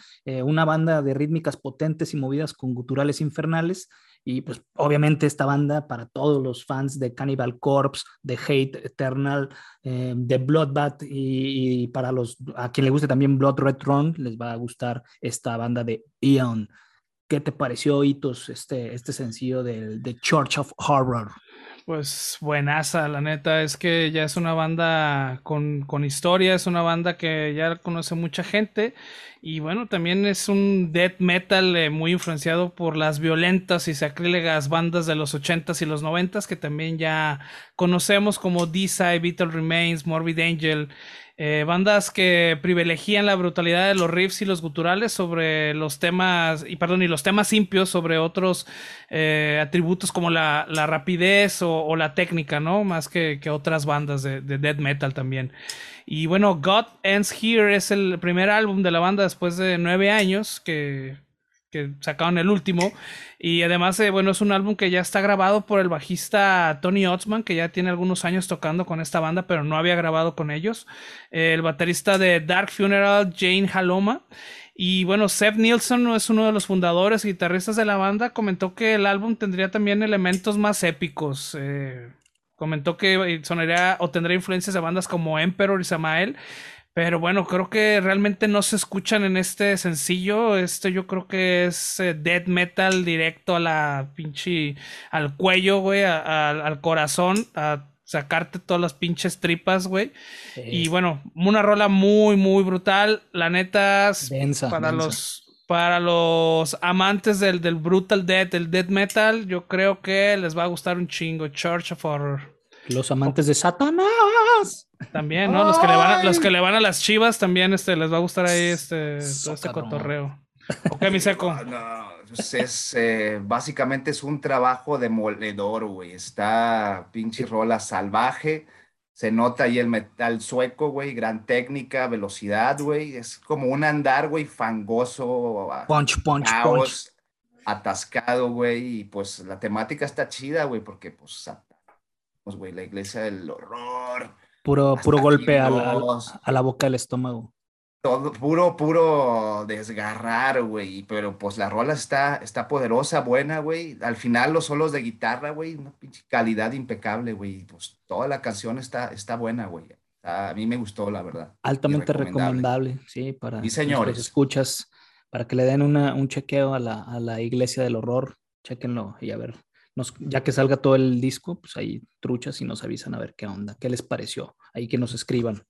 una banda de rítmicas potentes y movidas con guturales infernales y pues obviamente esta banda para todos los fans de Cannibal Corpse, de Hate Eternal, eh, de Bloodbath y, para los a quien le guste también Blood Red Throne, les va a gustar esta banda de Eon. ¿Qué te pareció, Hitos, este, este sencillo de, de Church of Horror? Pues buenaza, la neta, es que ya es una banda con, con historia, es una banda que ya conoce mucha gente y bueno, también es un death metal eh, muy influenciado por las violentas y sacrílegas bandas de los 80s y los 90s que también ya conocemos como D-Side, Vital Remains, Morbid Angel, eh, bandas que privilegian la brutalidad de los riffs y los guturales sobre los temas, y perdón, y los temas impios sobre otros eh, atributos como la, rapidez o, la técnica, ¿no? Más que, otras bandas de, de death metal también. Y bueno, God Ends Here es el primer álbum de la banda después de nueve años que, que sacaron el último. Y además, eh, bueno, es un álbum que ya está grabado por el bajista Tony Otzman, que ya tiene algunos años tocando con esta banda, pero no había grabado con ellos. el baterista de Dark Funeral, Jane Haloma. Y bueno, Seth Nielsen es uno de los fundadores y guitarristas de la banda, comentó que el álbum tendría también elementos más épicos. Eh, comentó que sonaría o tendría influencias de bandas como Emperor y Samael. Pero bueno, creo que realmente no se escuchan en este sencillo. Este yo creo que es eh, death metal directo a la pinche. al cuello, güey, al corazón, a sacarte todas las pinches tripas, güey. Y bueno, una rola muy, muy brutal. La neta, para los para los amantes del, del brutal death, del death metal, yo creo que les va a gustar un chingo. Church of Horror. Los amantes de Satanás. También, ¿no? Los que, le van a, los que le van a las chivas también este, les va a gustar ahí este, todo este cotorreo. Ok, mi seco. No, pues es, eh, básicamente es un trabajo demoledor, güey. Está pinche rola salvaje. Se nota ahí el metal sueco, güey. Gran técnica, velocidad, güey. Es como un andar, güey, fangoso. Punch, punch, punch. Atascado, güey. Y pues la temática está chida, güey, porque pues pues, güey, la iglesia del horror. Puro, puro golpe a la, boca del estómago. Todo, puro, puro desgarrar, güey. Pero pues la rola está, está poderosa, buena, güey. Al final los solos de guitarra, güey, una pinche calidad impecable, güey. Pues toda la canción está, está buena, güey. A mí me gustó, la verdad. Altamente recomendable. sí, para y señores. escuchas, para que le den una, un chequeo a la, a la iglesia del horror. Chequenlo y a ver ya que salga todo el disco, pues ahí truchas y nos avisan a ver qué onda, qué les pareció. Ahí que nos escriban.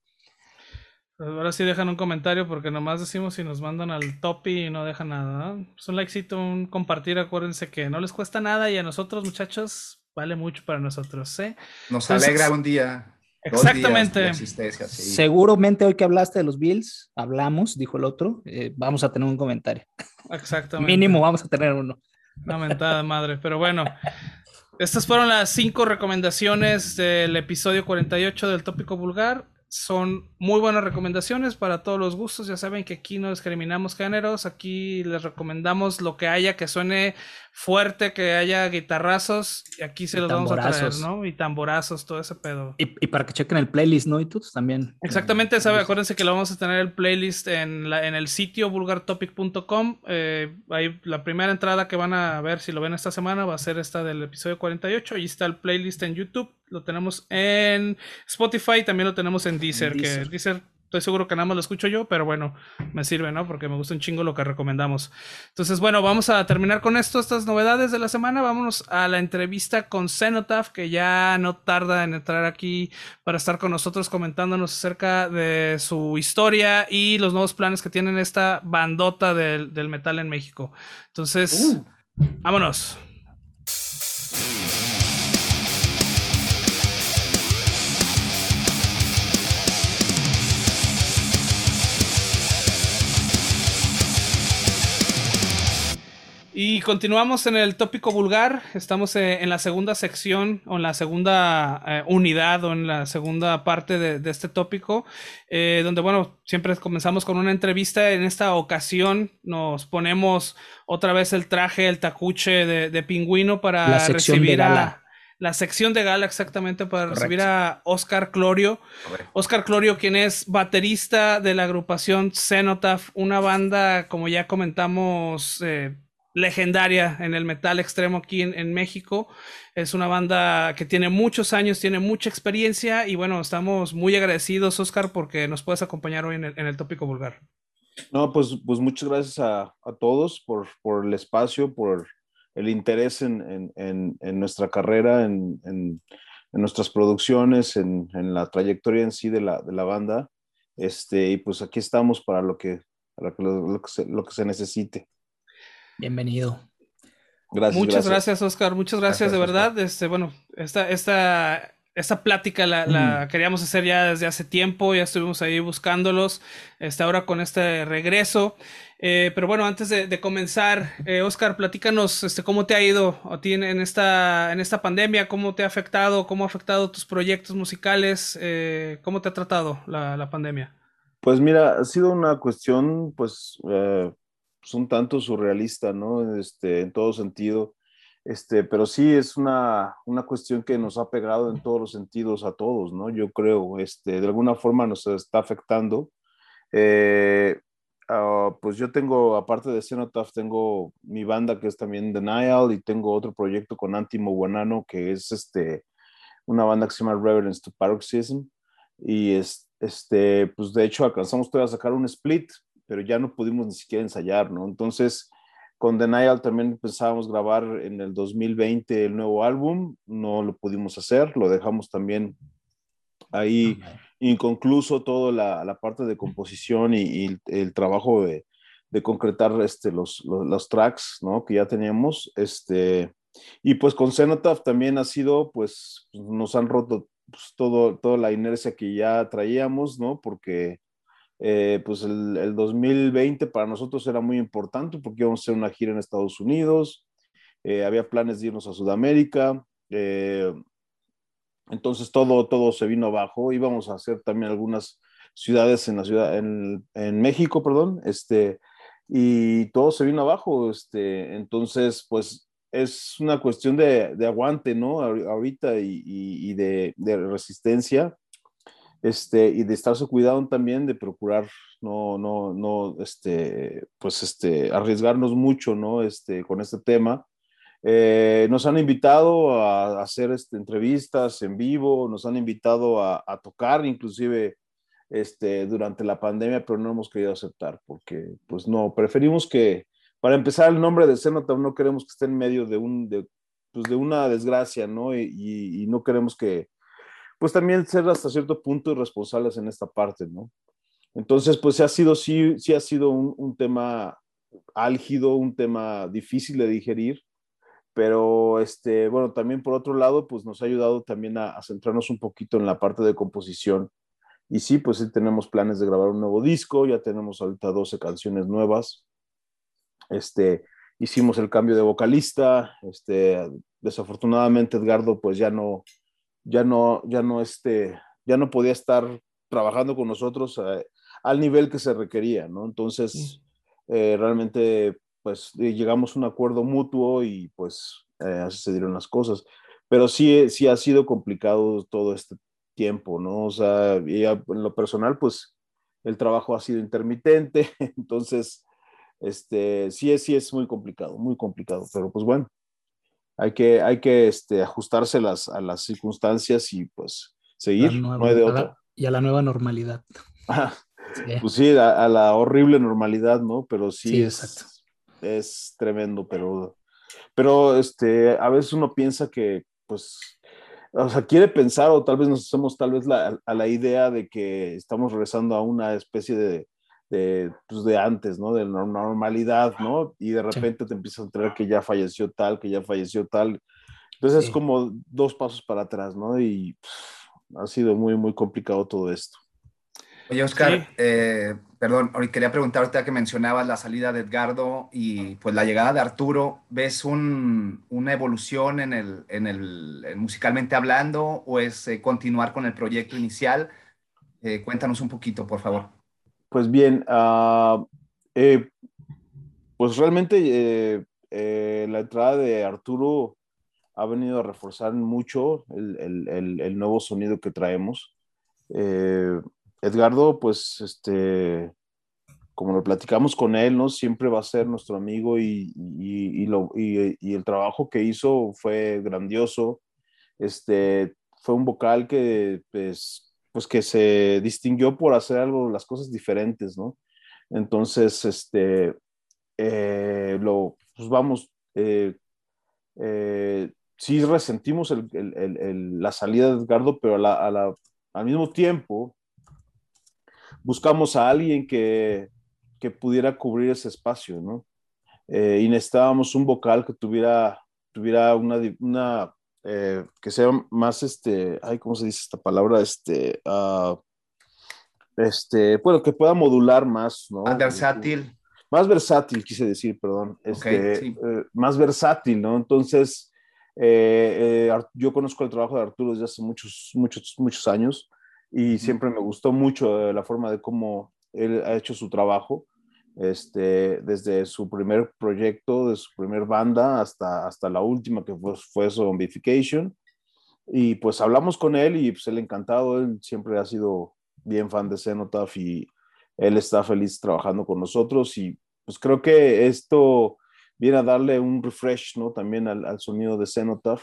Pues ahora sí dejan un comentario porque nomás decimos si nos mandan al topi y no dejan nada. Es pues un likecito, un compartir, acuérdense que no les cuesta nada y a nosotros muchachos vale mucho para nosotros. ¿eh? Nos alegra un día. Exactamente. Seguramente hoy que hablaste de los Bills, hablamos, dijo el otro, eh, vamos a tener un comentario. Exactamente. Mínimo vamos a tener uno. Lamentada madre, pero bueno. Estas fueron las cinco recomendaciones del episodio 48 del tópico vulgar son muy buenas recomendaciones para todos los gustos. Ya saben que aquí no discriminamos géneros. Aquí les recomendamos lo que haya que suene fuerte, que haya guitarrazos. Y aquí se los vamos a traer, ¿no? Y tamborazos, todo ese pedo. Y, para que chequen el playlist, ¿no? Y tú también. Exactamente, sabe. Acuérdense que lo vamos a tener el playlist en, la, en el sitio vulgartopic.com. Eh, ahí la primera entrada que van a ver, si lo ven esta semana, va a ser esta del episodio 48. Ahí está el playlist en YouTube lo tenemos en Spotify, también lo tenemos en Deezer, que Deezer estoy seguro que nada más lo escucho yo, pero bueno, me sirve, ¿no? Porque me gusta un chingo lo que recomendamos. Entonces, bueno, vamos a terminar con esto, estas novedades de la semana. Vámonos a la entrevista con Cenotaph, que ya no tarda en entrar aquí para estar con nosotros comentándonos acerca de su historia y los nuevos planes que tienen esta bandota del, metal en México. Entonces, uh. vámonos. Y continuamos en el tópico vulgar. Estamos eh, en la segunda sección o en la segunda eh, unidad o en la segunda parte de, este tópico, eh, donde, bueno, siempre comenzamos con una entrevista. En esta ocasión nos ponemos otra vez el traje, el tacuche de, pingüino para recibir a la sección de gala exactamente para recibir a Oscar Clorio. Oscar Clorio, quien es baterista de la agrupación Cenotaph, una banda, como ya comentamos, legendaria en el metal extremo aquí en, México. Es una banda que tiene muchos años, tiene mucha experiencia y bueno, estamos muy agradecidos, Oscar, porque nos puedes acompañar hoy en el, tópico vulgar. No, pues, pues muchas gracias a, todos por, por, el espacio, por el interés en, nuestra carrera, en, nuestras producciones, en, la trayectoria en sí de la, de la banda. Este, y pues aquí estamos para lo que, para lo, lo que se necesite. Bienvenido. Gracias, Muchas gracias. Oscar. Muchas gracias, de verdad. Este, bueno, esta, esta, esta plática la, mm. queríamos hacer ya desde hace tiempo, ya estuvimos ahí buscándolos, este, ahora con este regreso. Eh, pero bueno, antes de, comenzar, eh, Oscar, platícanos este, cómo te ha ido a ti en, esta, en esta pandemia, cómo te ha afectado, cómo ha afectado tus proyectos musicales, eh, cómo te ha tratado la, la, pandemia. Pues mira, ha sido una cuestión, pues, pues, un tanto surrealista, ¿no? Este, en todo sentido. Este, pero sí es una, una, cuestión que nos ha pegado en todos los sentidos a todos, ¿no? Yo creo, este, de alguna forma nos está afectando. Eh, ah, pues yo tengo, aparte de Cenotaph, tengo mi banda que es también Denial y tengo otro proyecto con Antimo Guanano que es este, una banda que se llama Reverence to Paroxysm. Y es, este, pues de hecho alcanzamos todavía a sacar un split, pero ya no pudimos ni siquiera ensayar, ¿no? Entonces, con Denial también pensábamos grabar en el 2020 el nuevo álbum, no lo pudimos hacer, lo dejamos también ahí inconcluso toda la, la, parte de composición y, el trabajo de, de concretar este, los, los, tracks ¿no? que ya teníamos. Este, y pues con Cenotaph también ha sido, pues nos han roto pues, todo, toda la inercia que ya traíamos, ¿no? Porque eh, pues el, el, 2020 para nosotros era muy importante porque íbamos a hacer una gira en Estados Unidos, eh, había planes de irnos a Sudamérica, eh, entonces todo, todo se vino abajo. Íbamos a hacer también algunas ciudades en la ciudad, en, México, perdón, este, y todo se vino abajo. Este, entonces, pues es una cuestión de, de aguante, ¿no? Ahorita y, y, de, de, resistencia, este, y de estarse cuidado también, de procurar no, no, no, este, pues, este, arriesgarnos mucho, ¿no? Este, con este tema eh, nos han invitado a, hacer este, entrevistas en vivo, nos han invitado a, tocar inclusive este, durante la pandemia, pero no hemos querido aceptar porque pues no, preferimos que, para empezar, el nombre de Cenotaph no queremos que esté en medio de, un, de, pues, de una desgracia, ¿no? Y, y, no queremos que, pues también ser hasta cierto punto irresponsables en esta parte, ¿no? Entonces, pues ha sido, sí, sí ha sido un, un tema álgido, un tema difícil de digerir, pero este, bueno, también por otro lado, pues nos ha ayudado también a, centrarnos un poquito en la parte de composición. Y sí, pues sí tenemos planes de grabar un nuevo disco, ya tenemos ahorita 12 canciones nuevas. Este, hicimos el cambio de vocalista, este, desafortunadamente Edgardo pues ya no, ya no, ya no, este, ya no podía estar trabajando con nosotros eh, al nivel que se requería, ¿no? Entonces, eh, realmente pues llegamos a un acuerdo mutuo y pues eh, así se dieron las cosas. Pero sí, sí ha sido complicado todo este tiempo, ¿no? O sea, en lo personal, pues el trabajo ha sido intermitente, entonces, este, sí es, sí es muy complicado, muy complicado, pero pues bueno, hay que, hay que este, ajustarse las, a las circunstancias y pues seguir, no hay de otra. y a la nueva normalidad. Pues sí, a, la horrible normalidad, ¿no? Pero sí, sí exacto es tremendo, pero, pero este, a veces uno piensa que, pues, o sea, quiere pensar o tal vez nos hacemos tal vez la, a la idea de que estamos regresando a una especie de, de, pues de antes, ¿no? De normalidad, ¿no? Y de repente te empiezas a enterar que ya falleció tal, que ya falleció tal. Entonces es como dos pasos para atrás, ¿no? Y ha sido muy, muy complicado todo esto. Oye, Oscar, eh, perdón, quería preguntar ahorita que mencionabas la salida de Edgardo y pues la llegada de Arturo, ¿ves una evolución en el, en el musicalmente hablando o es eh, continuar con el proyecto inicial? Eh, cuéntanos un poquito, por favor. Pues bien, uh, pues realmente la entrada de Arturo ha venido a reforzar mucho el, nuevo sonido que traemos. Eh, Edgardo, pues, este, como lo platicamos con él, ¿no? Siempre va a ser nuestro amigo y, y, el trabajo que hizo fue grandioso. Este, fue un vocal que, pues, pues, que se distinguió por hacer algo, las cosas diferentes, ¿no? Entonces, este, eh, lo, pues vamos, eh, eh, sí resentimos el, el, el, la salida de Edgardo, pero a la, al mismo tiempo buscamos a alguien que, que pudiera cubrir ese espacio, ¿no? Eh, y necesitábamos un vocal que tuviera, tuviera una, una eh, que sea más, este, ay, ¿cómo se dice esta palabra? Este, uh, este, bueno, que pueda modular más, ¿no? Más versátil. Más versátil, quise decir, perdón. Este, eh, más versátil, ¿no? Entonces, yo conozco el trabajo de Arturo desde hace muchos, muchos, muchos años y siempre me gustó mucho eh, la forma de cómo él ha hecho su trabajo, este, desde su primer proyecto, de su primer banda hasta, hasta la última que fue, fue Zombification. Y pues hablamos con él y pues él encantado, él siempre ha sido bien fan de Cenotaph y, él está feliz trabajando con nosotros y pues creo que esto viene a darle un refresh, ¿no? También al, al sonido de Cenotaph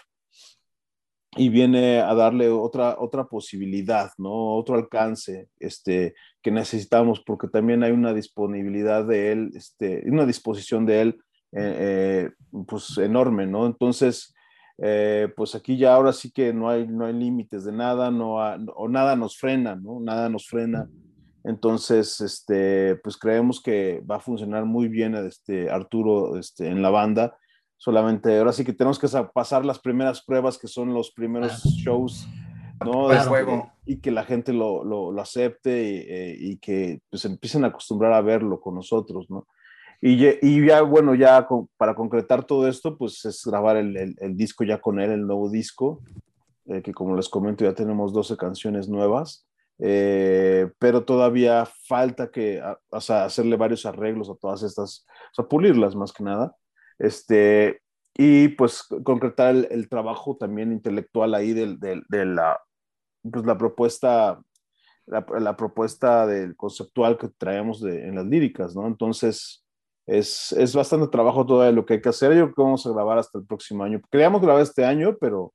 y viene a darle otra, otra posibilidad, ¿no? Otro alcance este, que necesitamos, porque también hay una disponibilidad de él, este, una disposición de él, eh, eh, pues enorme, ¿no? Entonces, eh, pues aquí ya ahora sí que no hay, no hay límites de nada, no, o nada nos frena, ¿no? Nada nos frena. Entonces, este, pues creemos que va a funcionar muy bien este, Arturo este, en la banda solamente ahora sí que tenemos que pasar las primeras pruebas que son los primeros shows ¿no? De juego. Y que la gente lo, lo, lo acepte y, eh, y, que pues empiecen a acostumbrar a verlo con nosotros, ¿no? Y, y ya, bueno, ya con, para concretar todo esto, pues es grabar el, el, el disco ya con él, el nuevo disco, eh, que como les comento ya tenemos 12 canciones nuevas, eh, pero todavía falta que, o sea, hacerle varios arreglos a todas estas, o sea, pulirlas más que nada. Este, y pues concretar el, trabajo también intelectual ahí de, de, la, pues la propuesta, la, propuesta del conceptual que traemos de, en las líricas, ¿no? Entonces, es, es, bastante trabajo todo lo que hay que hacer. Yo creo que vamos a grabar hasta el próximo año. Queríamos grabar este año, pero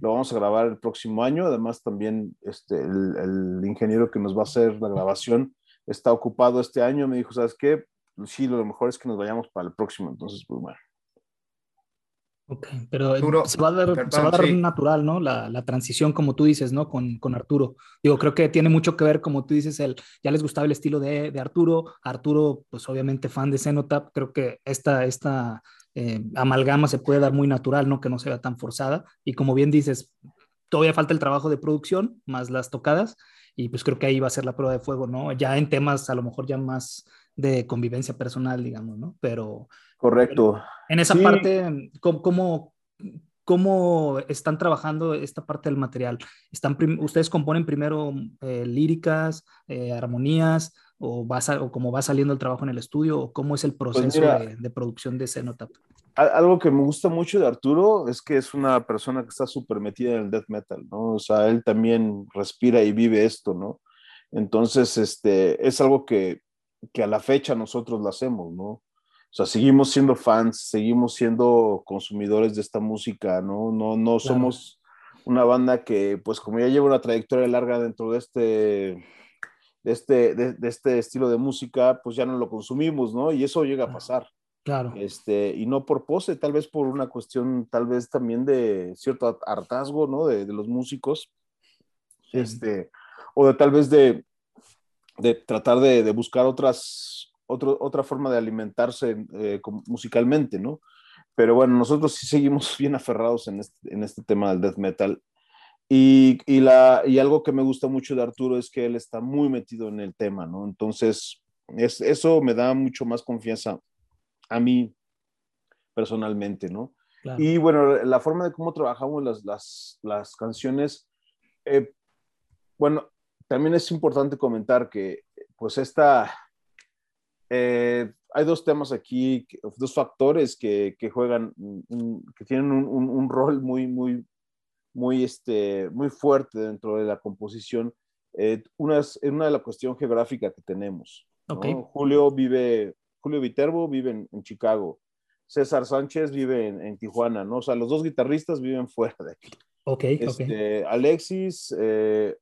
lo vamos a grabar el próximo año. Además, también este, el, el ingeniero que nos va a hacer la grabación está ocupado este año. Me dijo, ¿sabes qué? Sí, lo mejor es que nos vayamos para el próximo, entonces, pues bueno. Ok, pero se va a dar, se va a dar natural, ¿no? La, la, transición, como tú dices, ¿no? Con, con, Arturo. Digo, creo que tiene mucho que ver, como tú dices, el, ya les gustaba el estilo de, de Arturo. Arturo, pues obviamente fan de Cenotap, creo que esta, esta eh, amalgama se puede dar muy natural, ¿no? Que no sea tan forzada. Y como bien dices, todavía falta el trabajo de producción, más las tocadas, y pues creo que ahí va a ser la prueba de fuego, ¿no? Ya en temas a lo mejor ya más de convivencia personal, digamos, ¿no? Pero... Correcto. En esa parte, ¿cómo, ¿cómo, están trabajando esta parte del material? ¿Están ¿Ustedes componen primero eh, líricas, eh, armonías, o, va o cómo va saliendo el trabajo en el estudio, o cómo es el pues proceso de, de, producción de Cenotap? Algo que me gusta mucho de Arturo es que es una persona que está súper metida en el death metal, ¿no? O sea, él también respira y vive esto, ¿no? Entonces, este, es algo que que a la fecha nosotros lo hacemos, ¿no? O sea, seguimos siendo fans, seguimos siendo consumidores de esta música, ¿no? No, no somos una banda que, pues como ya lleva una trayectoria larga dentro de este, de este, de, este estilo de música, pues ya no lo consumimos, ¿no? Y eso llega a pasar. Claro. Este, y no por pose, tal vez por una cuestión, tal vez también de cierto hartazgo, ¿no? De, de los músicos. Este, o de tal vez de, de tratar de, buscar otras, otra forma de alimentarse eh, musicalmente, ¿no? Pero bueno, nosotros sí seguimos bien aferrados en este, en este tema del death metal. Y, y, la, y algo que me gusta mucho de Arturo es que él está muy metido en el tema, ¿no? Entonces, es, eso me da mucho más confianza a mí personalmente, ¿no? Y bueno, la forma de cómo trabajamos las, las, las canciones, eh, bueno, también es importante comentar que, pues, esta, eh, hay dos temas aquí, dos factores que, que juegan, que tienen un, un, un, rol muy, muy, muy, este, muy fuerte dentro de la composición. Eh, una es una de la cuestión geográfica que tenemos. Okay. Julio vive, Julio Viterbo vive en, en Chicago. César Sánchez vive en, en, Tijuana, ¿no? O sea, los dos guitarristas viven fuera de aquí. Ok, este, okay. Alexis, eh,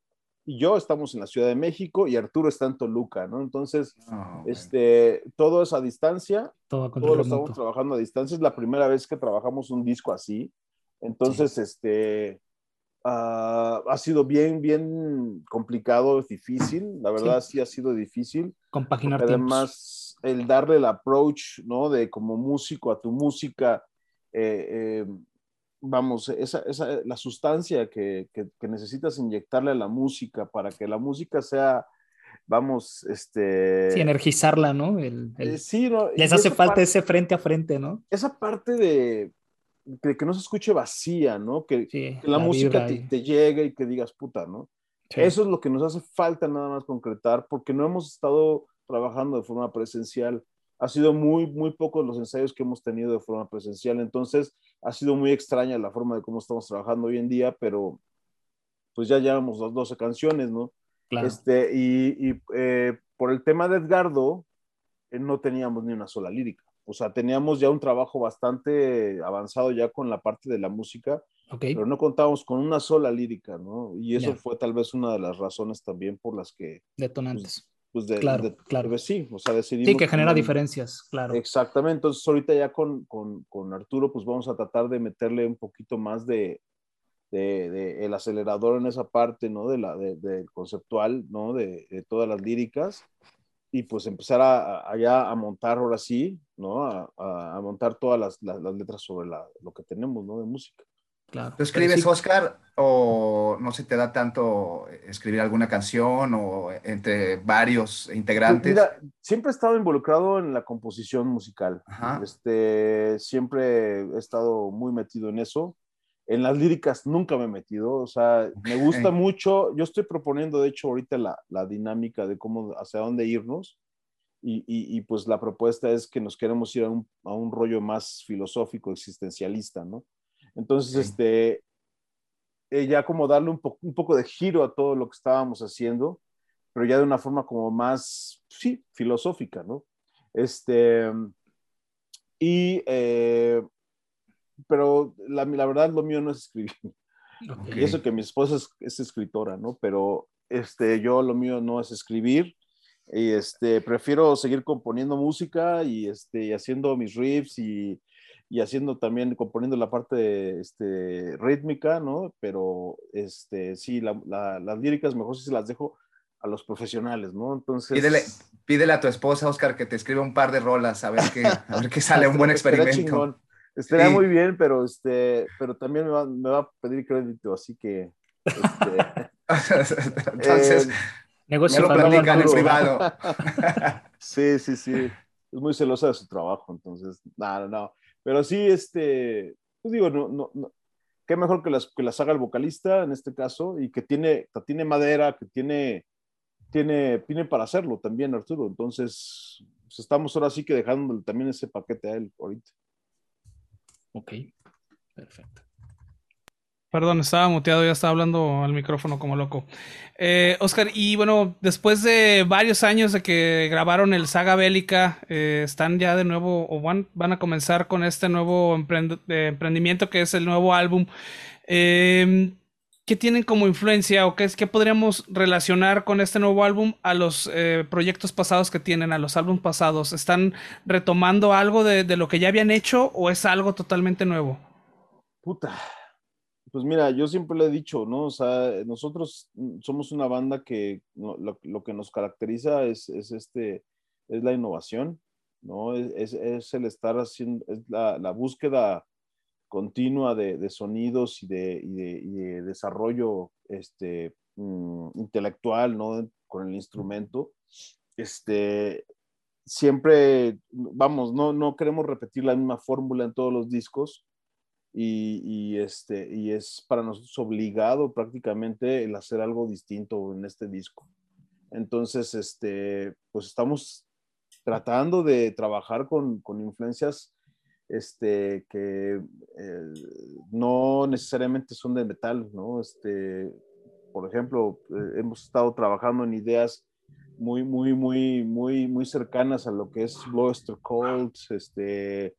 y yo estamos en la Ciudad de México y Arturo está en Toluca, ¿no? Entonces, oh, este, todo es a distancia, todo, todo lo estamos trabajando a distancia, es la primera vez que trabajamos un disco así, entonces, sí. este, uh, ha sido bien, bien complicado, difícil, la verdad sí, sí ha sido difícil. Compaginar Además, el darle el approach, ¿no? De como músico a tu música, eh, eh, vamos, esa, esa, la sustancia que, que, que, necesitas inyectarle a la música para que la música sea, vamos, este... Sí, energizarla, ¿no? El, el... Eh, sí, ¿no? Les hace falta parte, ese frente a frente, ¿no? Esa parte de, de que no se escuche vacía, ¿no? Que, sí, que la, la, música te, te, llegue y que digas, puta, ¿no? Sí. Eso es lo que nos hace falta nada más concretar, porque no hemos estado trabajando de forma presencial ha sido muy, muy pocos los ensayos que hemos tenido de forma presencial, entonces ha sido muy extraña la forma de cómo estamos trabajando hoy en día, pero pues ya llevamos las 12 canciones, ¿no? Este, y, eh, por el tema de Edgardo, eh, no teníamos ni una sola lírica. O sea, teníamos ya un trabajo bastante avanzado ya con la parte de la música, pero no contábamos con una sola lírica, ¿no? Y eso fue tal vez una de las razones también por las que... Detonantes. Pues, pues claro, claro. Pues sí, o sea, decidimos... Sí, que genera diferencias, claro. Exactamente, entonces ahorita ya con, con, con, Arturo, pues vamos a tratar de meterle un poquito más de, de, el acelerador en esa parte, ¿no? De la, de, conceptual, ¿no? De, todas las líricas y pues empezar a, a, a montar ahora sí, ¿no? A, a montar todas las, las, letras sobre la, lo que tenemos, ¿no? De música. Claro. ¿Tú escribes, Oscar, o no se te da tanto escribir alguna canción o entre varios integrantes? Mira, siempre he estado involucrado en la composición musical. Este, siempre he estado muy metido en eso. En las líricas nunca me he metido, o sea, me gusta mucho. Yo estoy proponiendo, de hecho, ahorita la, la dinámica de cómo, hacia dónde irnos. Y, y, pues la propuesta es que nos queremos ir a un, a un rollo más filosófico, existencialista, ¿no? Entonces, este, eh, ya como darle un, un poco de giro a todo lo que estábamos haciendo, pero ya de una forma como más, sí, filosófica, ¿no? Este, y eh, pero la, la, verdad lo mío no es escribir. Y eso que mi esposa es, escritora, ¿no? Pero este, yo lo mío no es escribir. Y este, prefiero seguir componiendo música y, este, y haciendo mis riffs y, y haciendo también, componiendo la parte este, rítmica, ¿no? Pero este, sí, la, las líricas mejor si se las dejo a los profesionales, ¿no? Entonces... Pídele, pídele a tu esposa, Oscar, que te escriba un par de rolas, a ver qué, a ver qué sale, un buen experimento. Estaría muy bien, pero, este, pero también me va, me va a pedir crédito, así que... Este, Entonces, eh, negocio lo en privado. sí, sí, sí. Es muy celosa de su trabajo, entonces, no, no, no. Pero sí, este, pues digo, no, no, no. qué mejor que las, que las haga el vocalista en este caso y que tiene, tiene madera, que tiene, tiene, tiene para hacerlo también, Arturo. Entonces, pues estamos ahora sí que dejándole también ese paquete a él ahorita. Ok, perfecto. Perdón, estaba muteado, ya estaba hablando al micrófono como loco. Eh, Oscar, y bueno, después de varios años de que grabaron el Saga Bélica, eh, están ya de nuevo, o van, a comenzar con este nuevo emprendimiento que es el nuevo álbum. Eh, ¿Qué tienen como influencia o qué, qué podríamos relacionar con este nuevo álbum a los eh, proyectos pasados que tienen, a los álbumes pasados? ¿Están retomando algo de, lo que ya habían hecho o es algo totalmente nuevo? Puta. Pues mira, yo siempre le he dicho, ¿no? O sea, nosotros somos una banda que lo, que nos caracteriza es, este, es la innovación, ¿no? Es, el estar haciendo, es la, la búsqueda continua de, sonidos y de, desarrollo este, mm, intelectual, ¿no? Con el instrumento. Este, siempre, vamos, no, no queremos repetir la misma fórmula en todos los discos y, este, y es para nosotros obligado prácticamente el hacer algo distinto en este disco. Entonces, este, pues estamos tratando de trabajar con, con influencias este, que eh, no necesariamente son de metal, ¿no? Este, por ejemplo, eh, hemos estado trabajando en ideas muy, muy, muy, muy, muy cercanas a lo que es Bluster Cold, este,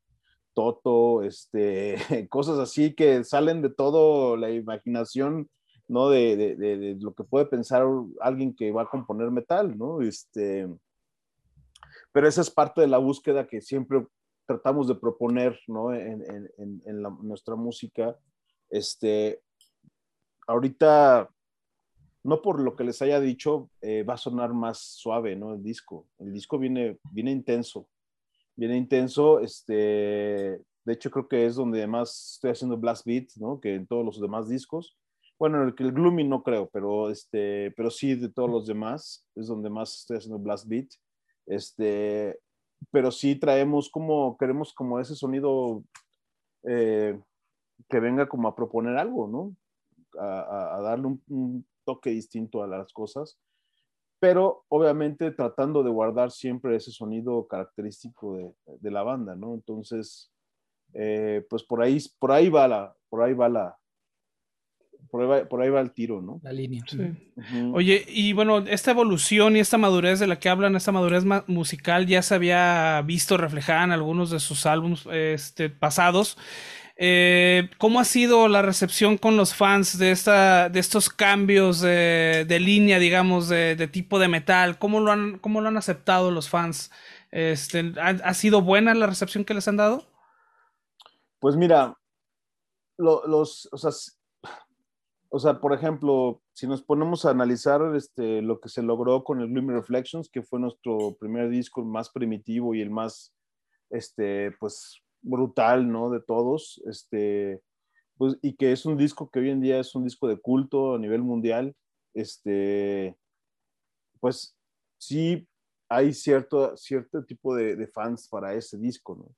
Toto, este, cosas así que salen de todo la imaginación, ¿no? De, de, lo que puede pensar alguien que va a componer metal, ¿no? Este, pero esa es parte de la búsqueda que siempre tratamos de proponer ¿no? en, en, en nuestra música. Este, ahorita, no por lo que les haya dicho, eh, va a sonar más suave ¿no? el disco. El disco viene, viene intenso, viene intenso. Este, de hecho, creo que es donde más estoy haciendo blast beat, ¿no? que en todos los demás discos. Bueno, el, el Gloomy no creo, pero, este, pero sí de todos los demás es donde más estoy haciendo blast beat. Este, pero sí traemos como, queremos como ese sonido eh, que venga como a proponer algo, ¿no? A, darle un, toque distinto a las cosas, pero obviamente tratando de guardar siempre ese sonido característico de, la banda, ¿no? Entonces, eh, pues por ahí, por ahí va la, por ahí va la, por ahí, va, el tiro, ¿no? La línea. Oye, y bueno, esta evolución y esta madurez de la que hablan, esta madurez musical, ya se había visto reflejada en algunos de sus álbumes este, pasados. Eh, ¿Cómo ha sido la recepción con los fans de, esta, de estos cambios de, línea, digamos, de, tipo de metal? ¿Cómo lo han, cómo lo han aceptado los fans? Este, ¿ha, sido buena la recepción que les han dado? Pues mira, los, o sea, por ejemplo, si nos ponemos a analizar este, lo que se logró con el Gloomy Reflections, que fue nuestro primer disco más primitivo y el más, este, pues, brutal, ¿no? De todos, este, pues, y que es un disco que hoy en día es un disco de culto a nivel mundial, este, pues, sí hay cierto, cierto tipo de, de fans para ese disco, ¿no?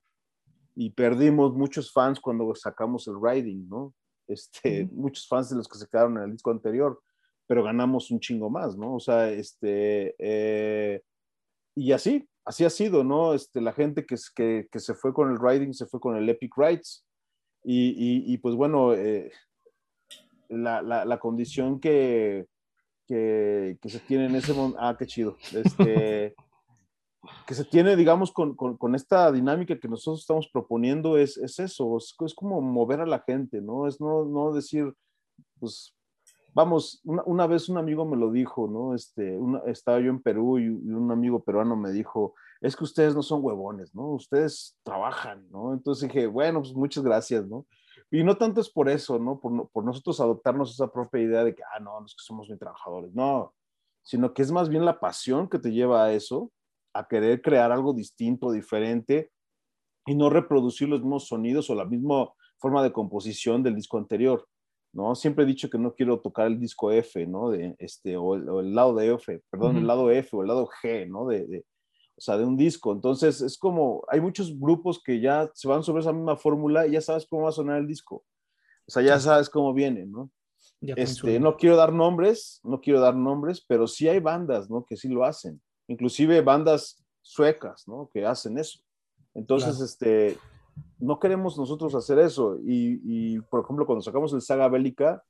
Y perdimos muchos fans cuando sacamos el Riding, ¿no? este, muchos fans de los que se quedaron en el disco anterior, pero ganamos un chingo más, ¿no? O sea, este, eh, y así, así ha sido, ¿no? Este, la gente que, que, que se fue con el Riding se fue con el Epic Rides, y, y, pues bueno, eh, la, la, la, condición que, que, se tiene en ese momento, ah, qué chido, este, que se tiene, digamos, con, con, esta dinámica que nosotros estamos proponiendo es, es eso, es, como mover a la gente, ¿no? Es no, no decir, pues, vamos, una, vez un amigo me lo dijo, ¿no? Este, estaba yo en Perú y, un amigo peruano me dijo, es que ustedes no son huevones, ¿no? Ustedes trabajan, ¿no? Entonces dije, bueno, pues muchas gracias, ¿no? Y no tanto es por eso, ¿no? Por, por nosotros adoptarnos esa propia idea de que, ah, no, no es que somos muy trabajadores, no, sino que es más bien la pasión que te lleva a eso a querer crear algo distinto, diferente y no reproducir los mismos sonidos o la misma forma de composición del disco anterior, ¿no? Siempre he dicho que no quiero tocar el disco F, ¿no? De, este, o, el, lado de F, perdón, el lado F o el lado G, ¿no? De, o sea, de un disco. Entonces, es como, hay muchos grupos que ya se van sobre esa misma fórmula y ya sabes cómo va a sonar el disco. O sea, ya sabes cómo viene, ¿no? Este, no quiero dar nombres, no quiero dar nombres, pero sí hay bandas, ¿no? Que sí lo hacen inclusive bandas suecas, ¿no? Que hacen eso. Entonces, este, no queremos nosotros hacer eso. Y, por ejemplo, cuando sacamos el Saga Bélica,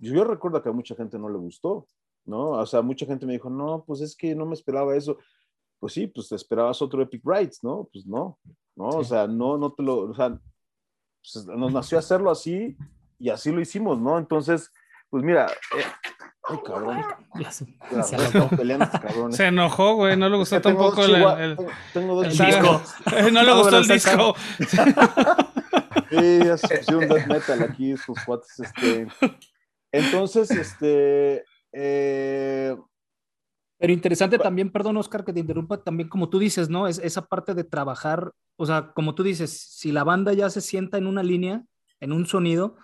yo, recuerdo que a mucha gente no le gustó, ¿no? O sea, mucha gente me dijo, no, pues es que no me esperaba eso. Pues sí, pues te esperabas otro Epic Rights, ¿no? Pues no, ¿no? O sea, no, no te lo, o sea, pues, nos nació hacerlo así y así lo hicimos, ¿no? Entonces, pues mira, eh, Ay, cabrón. se, enojó, güey. No le gustó tampoco el, el, tengo dos disco. no le gustó el disco. sí, ya se pusieron death metal aquí, sus cuates. Este. Entonces, este. Eh, pero interesante también, perdón Oscar que te interrumpa, también como tú dices, ¿no? Es esa parte de trabajar, o sea, como tú dices, si la banda ya se sienta en una línea, en un sonido,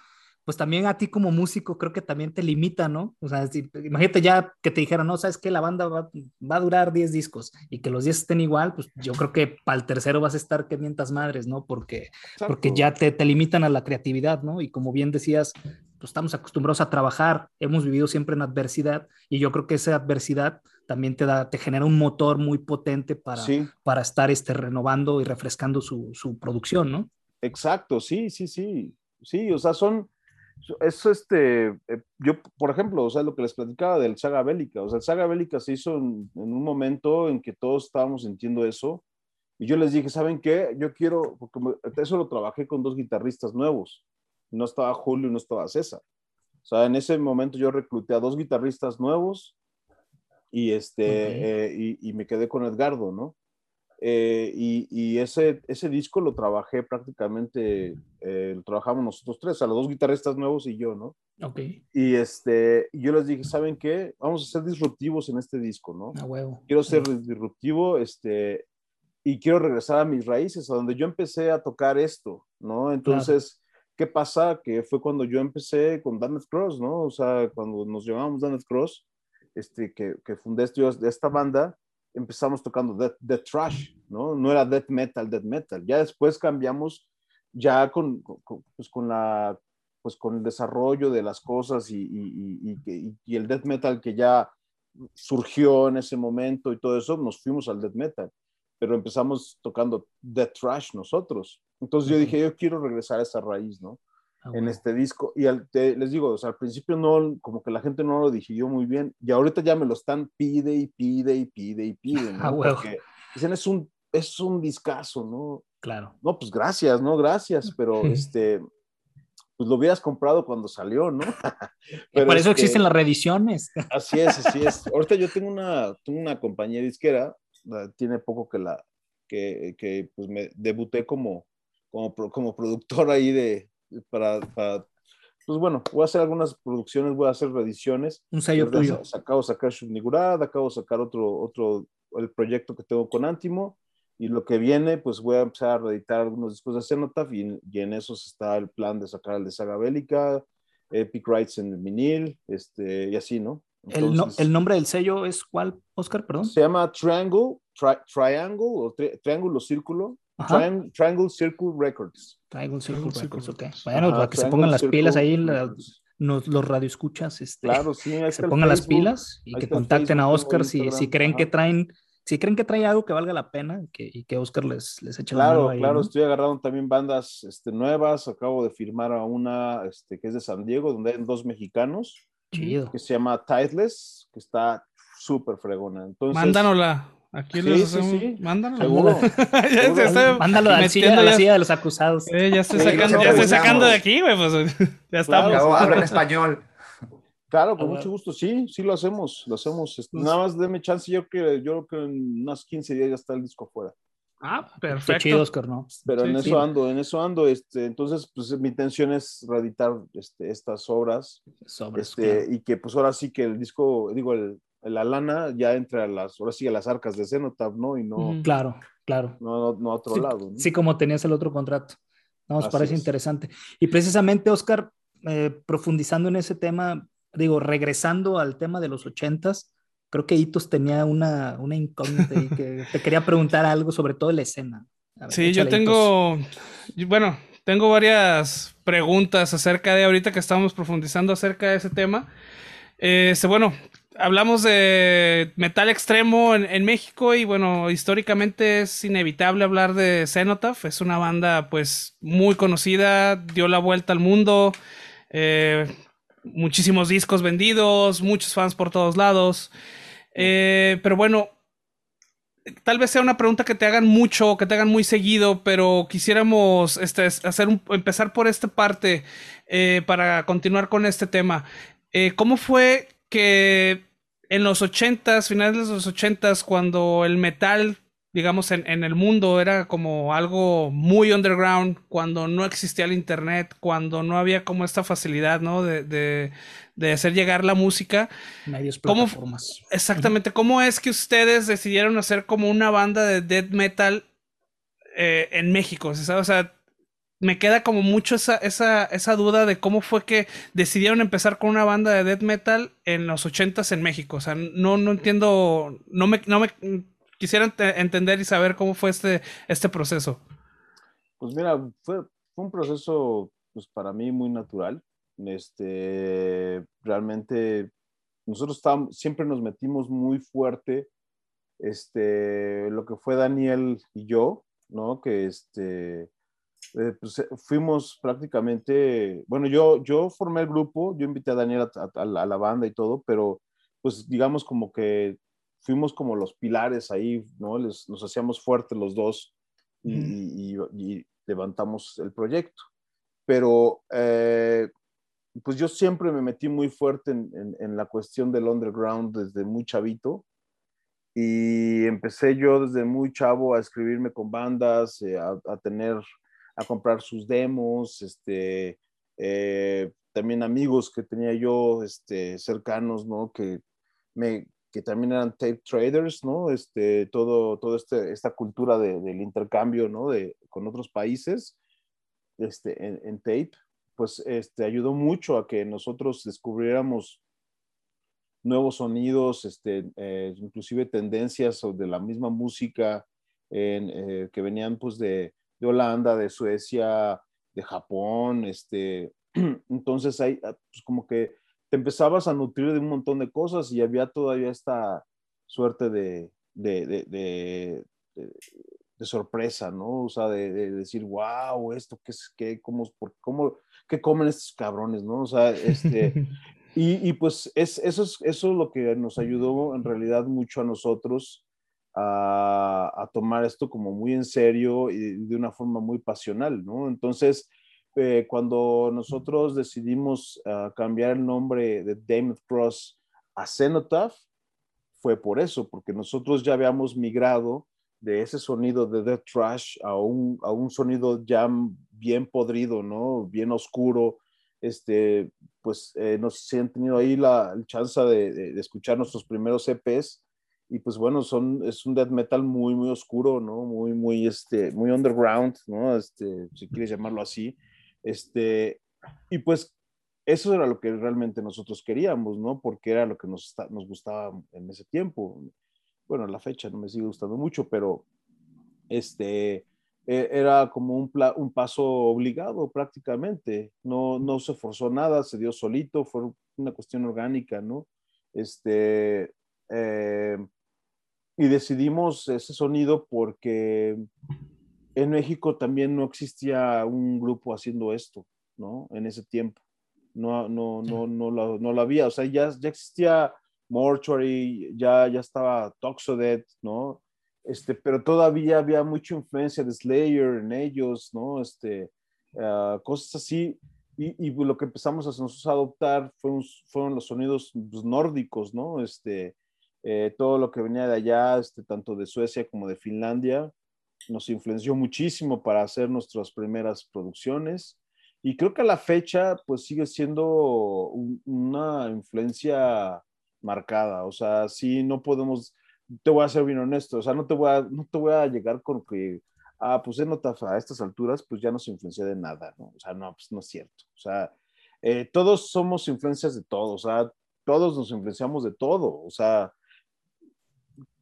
pues también a ti como músico creo que también te limita, ¿no? O sea, imagínate ya que te dijeran, no, sabes que la banda va, a durar 10 discos y que los 10 estén igual, pues yo creo que para el tercero vas a estar que mientas madres, ¿no? Porque, porque ya te, te, limitan a la creatividad, ¿no? Y como bien decías, pues estamos acostumbrados a trabajar, hemos vivido siempre en adversidad y yo creo que esa adversidad también te da, te genera un motor muy potente para, para estar este, renovando y refrescando su, su producción, ¿no? Exacto, sí, sí, sí. Sí, o sea, son, eso, este, eh, yo, por ejemplo, o sea, lo que les platicaba del Saga Bélica, o sea, el Saga Bélica se hizo en, un momento en que todos estábamos sintiendo eso, y yo les dije, ¿saben qué? Yo quiero, porque eso lo trabajé con dos guitarristas nuevos, no estaba Julio y no estaba César. O sea, en ese momento yo recluté a dos guitarristas nuevos y, este, eh, y, y, me quedé con Edgardo, ¿no? Eh, y, ese, ese disco lo trabajé prácticamente, eh, lo trabajamos nosotros tres, a los dos guitarristas nuevos y yo, ¿no? Ok. Y este, yo les dije, ¿saben qué? Vamos a ser disruptivos en este disco, ¿no? A huevo. Quiero ser disruptivo, este, y quiero regresar a mis raíces, a donde yo empecé a tocar esto, ¿no? Entonces, ¿qué pasa? Que fue cuando yo empecé con Danet Cross, ¿no? O sea, cuando nos llamamos Danet Cross, este, que, que fundé esta banda, empezamos tocando death, trash, ¿no? No era death metal, death metal. Ya después cambiamos ya con, pues con la pues con el desarrollo de las cosas y, y, y, y, el death metal que ya surgió en ese momento y todo eso, nos fuimos al death metal, pero empezamos tocando death trash nosotros. Entonces yo dije, yo quiero regresar a esa raíz, ¿no? Ah, en este disco. Y les digo, o sea, al principio no, como que la gente no lo digirió muy bien, y ahorita ya me lo están pide y pide y pide y pide, ¿no? Ah, Porque dicen, es un, es un discazo, ¿no? Claro. No, pues gracias, ¿no? Gracias, pero este, pues lo hubieras comprado cuando salió, ¿no? Pero por eso existen las reediciones. Así es, así es. Ahorita yo tengo una, tengo una compañía disquera, tiene poco que la, que, que pues me debuté como, como, como productor ahí de, para, para, pues bueno, voy a hacer algunas producciones, voy a hacer reediciones. Un sello tuyo. Acabo de sacar Shubnigurad, acabo de sacar otro, otro, el proyecto que tengo con Antimo, y lo que viene, pues voy a empezar a reeditar algunos discos de Cenotaph y, y, en esos está el plan de sacar el de Saga Bélica, Epic Rights en el vinil, este, y así, ¿no? el, ¿El, nombre del sello es cuál, Oscar? Perdón. Se llama Triangle, Triangle, o Triángulo Círculo. Triangle Circle Records. Triangle Circle Records, ok. Bueno, para que se pongan las pilas ahí, los, los radioescuchas, este, claro, sí, se pongan las pilas y que contacten a Oscar si, si creen que traen si creen que trae algo que valga la pena que, y que Oscar les, les eche claro, la mano. claro, estoy agarrando también bandas este, nuevas. Acabo de firmar a una este, que es de San Diego, donde hay dos mexicanos. Chido. Que se llama Tideless, que está súper fregona. Entonces, Mándanosla. Aquí sí, les hacemos. Sí, sí. Mándalo. Seguro. Mándalo al silla, a la silla de los acusados. Eh, ya estoy sacando, ya estoy sacando de aquí, güey. Pues ya estamos. Claro, habla en español. Claro, con mucho gusto, sí, sí lo hacemos, lo hacemos. Este, nada más déme chance, yo que yo creo que en unos 15 días ya está el disco afuera. Ah, perfecto. chido, Oscar, ¿no? Pero en eso ando, en eso ando, este, entonces, pues mi intención es reeditar este, estas obras. este, Y que pues ahora sí que el disco, digo, el, la lana ya entra a las, ahora sí a las arcas de Cenotaph, ¿no? Y no. Claro, claro. No, no, a otro lado. Sí, como tenías el otro contrato. nos parece interesante. Y precisamente, Oscar, eh, profundizando en ese tema, digo, regresando al tema de los ochentas, creo que Itos tenía una, una incógnita y que te quería preguntar algo sobre todo la escena. sí, yo tengo, bueno, tengo varias preguntas acerca de ahorita que estamos profundizando acerca de ese tema. Este, bueno, hablamos de metal extremo en, México y bueno, históricamente es inevitable hablar de Cenotaph. Es una banda pues muy conocida, dio la vuelta al mundo. Eh, muchísimos discos vendidos, muchos fans por todos lados. Eh, pero bueno, tal vez sea una pregunta que te hagan mucho, que te hagan muy seguido, pero quisiéramos este, hacer empezar por esta parte eh, para continuar con este tema. ¿Cómo fue que en los ochentas, finales de los ochentas, cuando el metal digamos, en, en, el mundo era como algo muy underground, cuando no existía el internet, cuando no había como esta facilidad, ¿no? De, de, de hacer llegar la música. Medios plataformas. ¿Cómo, exactamente, ¿cómo es que ustedes decidieron hacer como una banda de death metal eh, en México? O sea, me queda como mucho esa, esa, esa duda de cómo fue que decidieron empezar con una banda de death metal en los ochentas en México. O sea, no, no entiendo, no me, no me quisiera entender y saber cómo fue este, este proceso. Pues mira, fue, un proceso pues para mí muy natural. Este, realmente nosotros estábamos, siempre nos metimos muy fuerte, este, lo que fue Daniel y yo, ¿no? Que este, eh, pues, eh, fuimos prácticamente, bueno, yo, yo formé el grupo, yo invité a Daniel a, la banda y todo, pero pues digamos como que fuimos como los pilares ahí, ¿no? Les, nos hacíamos fuertes los dos y, levantamos el proyecto. Pero, eh, pues yo siempre me metí muy fuerte en, la cuestión del underground desde muy chavito. Y empecé yo desde muy chavo a escribirme con bandas, eh, a, tener, a comprar sus demos, este, eh, también amigos que tenía yo este, cercanos, ¿no? Que me, que también eran tape traders, ¿no? Este, todo, todo este, esta cultura de, del intercambio, ¿no? De, con otros países este, en, tape, pues este, ayudó mucho a que nosotros descubriéramos nuevos sonidos, este, eh, inclusive tendencias de la misma música eh, que venían pues de, de, Holanda, de Suecia, de Japón, este, entonces hay pues, como que empezabas a nutrir de un montón de cosas y había todavía esta suerte de, de, sorpresa, ¿no? O sea, de, decir, wow, esto, ¿qué es, qué, cómo, por, cómo, qué comen estos cabrones, ¿no? O sea, este, y, y, pues es, eso, es, eso es lo que nos ayudó en realidad mucho a nosotros a, tomar esto como muy en serio y de una forma muy pasional, ¿no? Entonces, eh, cuando nosotros decidimos uh, cambiar el nombre de Damon Cross a Cenotaph, fue por eso, porque nosotros ya habíamos migrado de ese sonido de Death Trash a un, a un sonido ya bien podrido, ¿no? Bien oscuro. Este, pues eh, nos han tenido ahí la, chance de, de, escuchar nuestros primeros EPs y pues bueno, son, es un death metal muy, muy oscuro, ¿no? Muy, muy, este, muy underground, ¿no? Este, si quieres llamarlo así. Este, y pues eso era lo que realmente nosotros queríamos, ¿no? Porque era lo que nos, nos gustaba en ese tiempo. Bueno, la fecha no me sigue gustando mucho, pero este, e, era como un, un paso obligado prácticamente. No, no se forzó nada, se dio solito, fue una cuestión orgánica, ¿no? Este, eh, y decidimos ese sonido porque en México también no existía un grupo haciendo esto, ¿no? En ese tiempo. No, no, no, no, lo, no lo había. O sea, ya, ya existía Mortuary, ya, ya estaba Toxodet, ¿no? Este, pero todavía había mucha influencia de Slayer en ellos, ¿no? Este, uh, cosas así. Y, y, lo que empezamos a, nosotros a adoptar fueron, fueron los sonidos pues, nórdicos, ¿no? Este, eh, todo lo que venía de allá, este, tanto de Suecia como de Finlandia, nos influenció muchísimo para hacer nuestras primeras producciones. Y creo que a la fecha pues sigue siendo una influencia marcada, o sea, sí no podemos, te voy a ser bien honesto, o sea, no te voy a, no te voy a llegar con que, ah, pues en a estas alturas pues ya no se influencia de nada, ¿no? O sea, no, pues no es cierto, o sea, eh, todos somos influencias de todos, o sea, todos nos influenciamos de todo, o sea,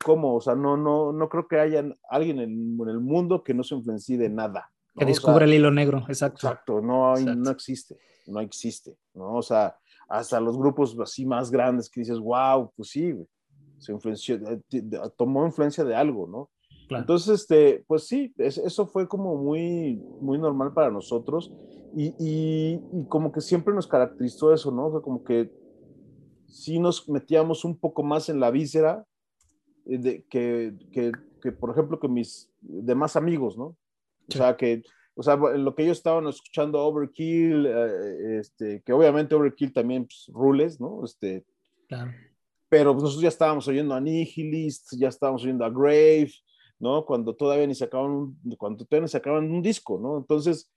¿cómo? O sea, no, no, no creo que haya alguien en, el mundo que no se influencie de nada. Que descubra el hilo negro, exacto. Exacto, no, no existe, no existe, ¿no? O sea, hasta los grupos así más grandes que dices, wow, pues sí, se influenció, eh, tomó influencia de algo, ¿no? Entonces, este, pues sí, eso fue como muy, muy normal para nosotros y, y, y, como que siempre nos caracterizó eso, ¿no? O sea, como que sí nos metíamos un poco más en la víscera de, que, que, que, por ejemplo, que mis demás amigos, ¿no? O sea, que, o sea, lo que ellos estaban escuchando Overkill, eh, este, que obviamente Overkill también, pues, rules, ¿no? Este, claro. Pero pues, nosotros ya estábamos oyendo a Nihilist, ya estábamos oyendo a Grave, ¿no? Cuando todavía ni sacaban cuando todavía ni sacaban un disco, ¿no? Entonces,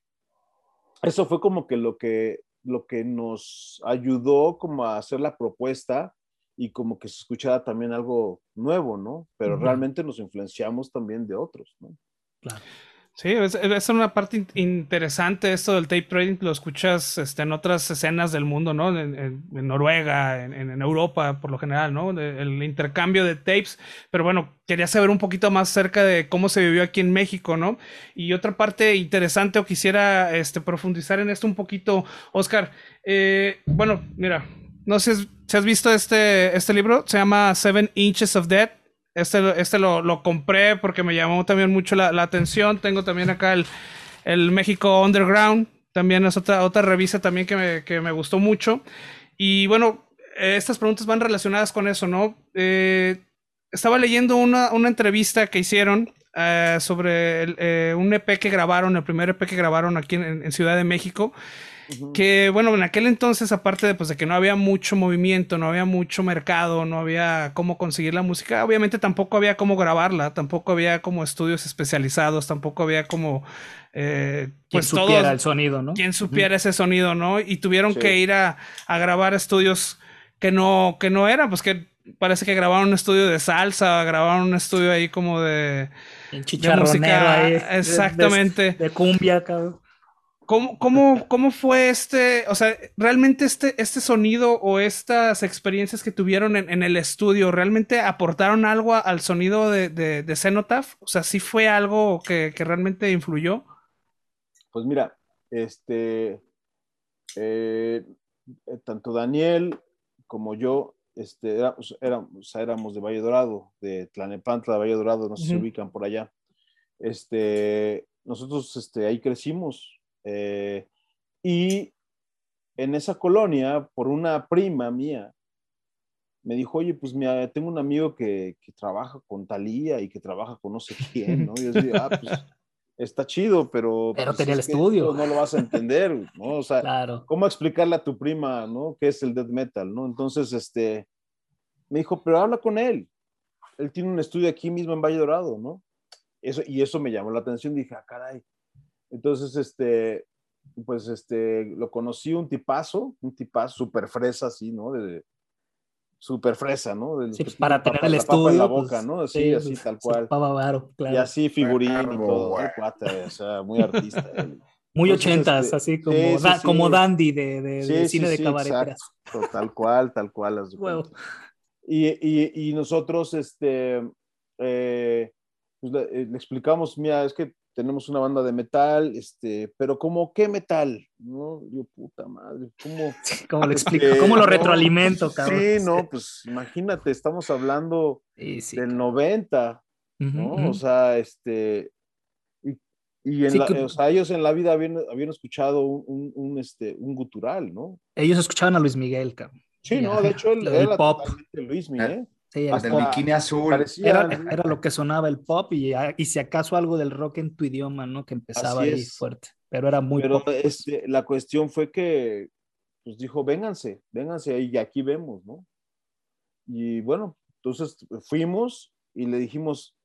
eso fue como que lo que, lo que nos ayudó como a hacer la propuesta y como que se escuchara también algo nuevo, ¿no? Pero realmente nos influenciamos también de otros, ¿no? Claro. Sí, es, es, una parte interesante esto del tape trading, lo escuchas este, en otras escenas del mundo, ¿no? En, Noruega, en, Europa, por lo general, ¿no? el intercambio de tapes, pero bueno, quería saber un poquito más acerca de cómo se vivió aquí en México, ¿no? Y otra parte interesante, o quisiera este, profundizar en esto un poquito, Oscar, eh, bueno, mira, no sé si has visto este, este libro, se llama Seven Inches of Death. Este, este lo, lo compré porque me llamó también mucho la, la atención. Tengo también acá el, el, México Underground. También es otra, otra revista también que me, que me gustó mucho. Y bueno, estas preguntas van relacionadas con eso, ¿no? Eh, estaba leyendo una, una, entrevista que hicieron eh, sobre eh, un EP que grabaron, el primer EP que grabaron aquí en Ciudad de México. Que bueno, en aquel entonces, aparte de, pues, de que no había mucho movimiento, no había mucho mercado, no había cómo conseguir la música, obviamente tampoco había cómo grabarla, tampoco había como estudios especializados, tampoco había como... Eh, pues quien supiera el sonido, ¿no? Quien supiera ese sonido, ¿no? Y tuvieron que ir a, a, grabar estudios que no, que no eran, pues que parece que grabaron un estudio de salsa, grabaron un estudio ahí como de... En chicharronero ahí. Exactamente. De, de cumbia, cabrón. ¿Cómo, cómo, cómo fue este, o sea, realmente este, este sonido o estas experiencias que tuvieron en, el estudio, ¿realmente aportaron algo al sonido de, de, Cenotaph? O sea, ¿sí fue algo que, realmente influyó? Pues mira, este, eh, eh, tanto Daniel como yo, este, éramos, éramos, éramos de Valle Dorado, de Tlanepantla, de Valle Dorado, no sé si se ubican por allá. este, nosotros este, ahí crecimos. Eh, y en esa colonia, por una prima mía, me dijo, oye, pues mira, tengo un amigo que, que trabaja con Talía y que trabaja con no sé quién, ¿no? Y yo decía, ah, pues está chido, pero... Pero pues, tenía el es estudio. No lo vas a entender, ¿no? O sea, Claro. ¿cómo explicarle a tu prima, ¿no? ¿Qué es el death metal, ¿no? Entonces, este, me dijo, pero habla con él. Él tiene un estudio aquí mismo en Valle Dorado, ¿no? Eso, y eso me llamó la atención, dije, ah, caray. Entonces, este, pues, este, lo conocí un tipazo, un tipazo súper fresa, así, ¿no? De, súper fresa, ¿no? Sí, pues, para tener el papa en estudio. la boca, pues, ¿no? Así, sí, así, pues, tal cual. claro. Y así figurín y todo, güey. ¿no? Cuate, o sea, muy artista. él. Muy Entonces, ochentas, este, así como, sí, sí, da- sí. como dandy de, de- Sí, de sí, cine de sí, cabaret. exacto, tal cual, tal cual. Y, y, y nosotros, este, eh, pues le, eh, le explicamos, mira, es que tenemos una banda de metal, este, pero como qué metal, ¿no? Yo, puta madre, ¿cómo? ¿Cómo lo explico? Este, ¿Cómo lo retroalimento, pues, cabrón? Sí, no, pues imagínate, estamos hablando Sí, sí. del 90, Ujú, ¿no? O sea, este, y, y en Sí, la- que- o sea, ellos en la vida habían, habían escuchado un, un, un, este, un gutural, ¿no? Ellos escuchaban a Luis Miguel, cabrón. Sí, no, de hecho él del era pop. totalmente Luismi, Ah, ¿eh? Sí, el Hasta el pop. bikini azul. Parecía- Era, era lo que sonaba el pop y, y si acaso algo del rock en tu idioma, ¿no? Que empezaba ahí fuerte. Pero era muy Pero pop. pues. este, la cuestión fue que, pues dijo, vénganse, vénganse y aquí vemos, ¿no? Y bueno, entonces fuimos y le dijimos,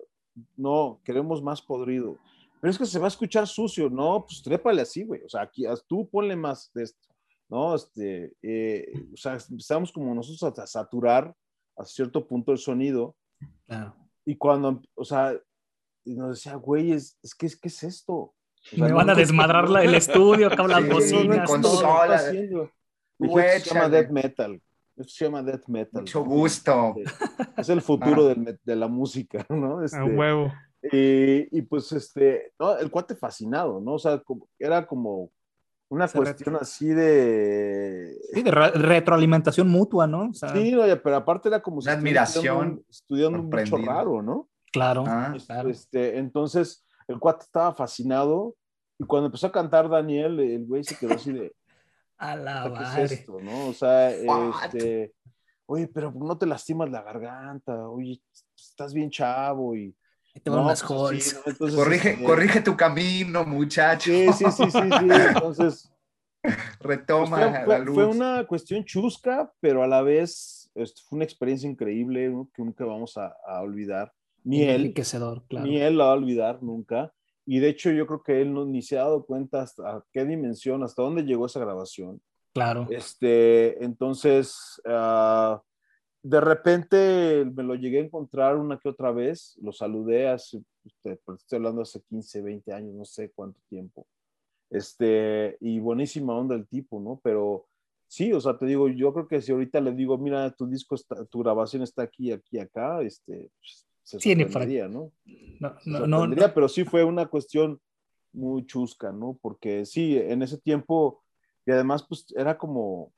no, queremos más podrido. Pero es que se va a escuchar sucio, no, pues trépale así, güey. O sea, aquí tú ponle más de esto, ¿no? Este, eh, o sea, empezamos como nosotros a saturar a cierto punto el sonido Claro. y cuando, o sea, y nos decía, güey, es, es que, ¿qué es esto? O sea, Me no- van a no- desmadrar la- el estudio, con las Sí, bocinas, con todo. ¿qué está haciendo? Güey, se llama death metal. Esto se llama death metal. Mucho gusto. Es el futuro Ah. del de la música, ¿no? Este, A huevo. y, y pues, este, no, el cuate fascinado, ¿no? O sea, como- era como una Se cuestión así de... Sí, de re- retroalimentación mutua, ¿no? O sea, Sí, oye, pero aparte era como Una estuviera admiración, estudiando, estudiando un bicho raro, ¿no? claro. Ah, Este, claro. este, entonces, el cuate estaba fascinado y cuando empezó a cantar Daniel, el güey se quedó así de, A la "¿qué es esto, no? O sea, What? este, oye, pero no te lastimas la garganta, oye, estás bien chavo y... Te van no, unas pues, halls. sí, ¿no? Entonces, corrige, este, corrige tu camino, muchacho. Sí, sí, sí, sí, sí. Entonces, pues, Retoma fue, la luz. fue una cuestión chusca, pero a la vez este, fue una experiencia increíble ¿no? que nunca vamos a, a olvidar. Ni él, Enriquecedor, claro. ni él la va a olvidar nunca. Y de hecho yo creo que él no, ni se ha dado cuenta hasta a qué dimensión, hasta dónde llegó esa grabación. Claro. Este, entonces, ah, de repente me lo llegué a encontrar una que otra vez, lo saludé hace, estoy hablando hace 15, 20 años, no sé cuánto tiempo. Este, y buenísima onda el tipo, ¿no? Pero sí, o sea, te digo, yo creo que si ahorita le digo, mira, tu disco está, tu grabación está aquí, aquí, acá, este, pues, se sorprendería, ¿no? No, Se no, no, sorprendería, pero sí fue una cuestión muy chusca, ¿no? Porque sí, en ese tiempo, y además, pues era como,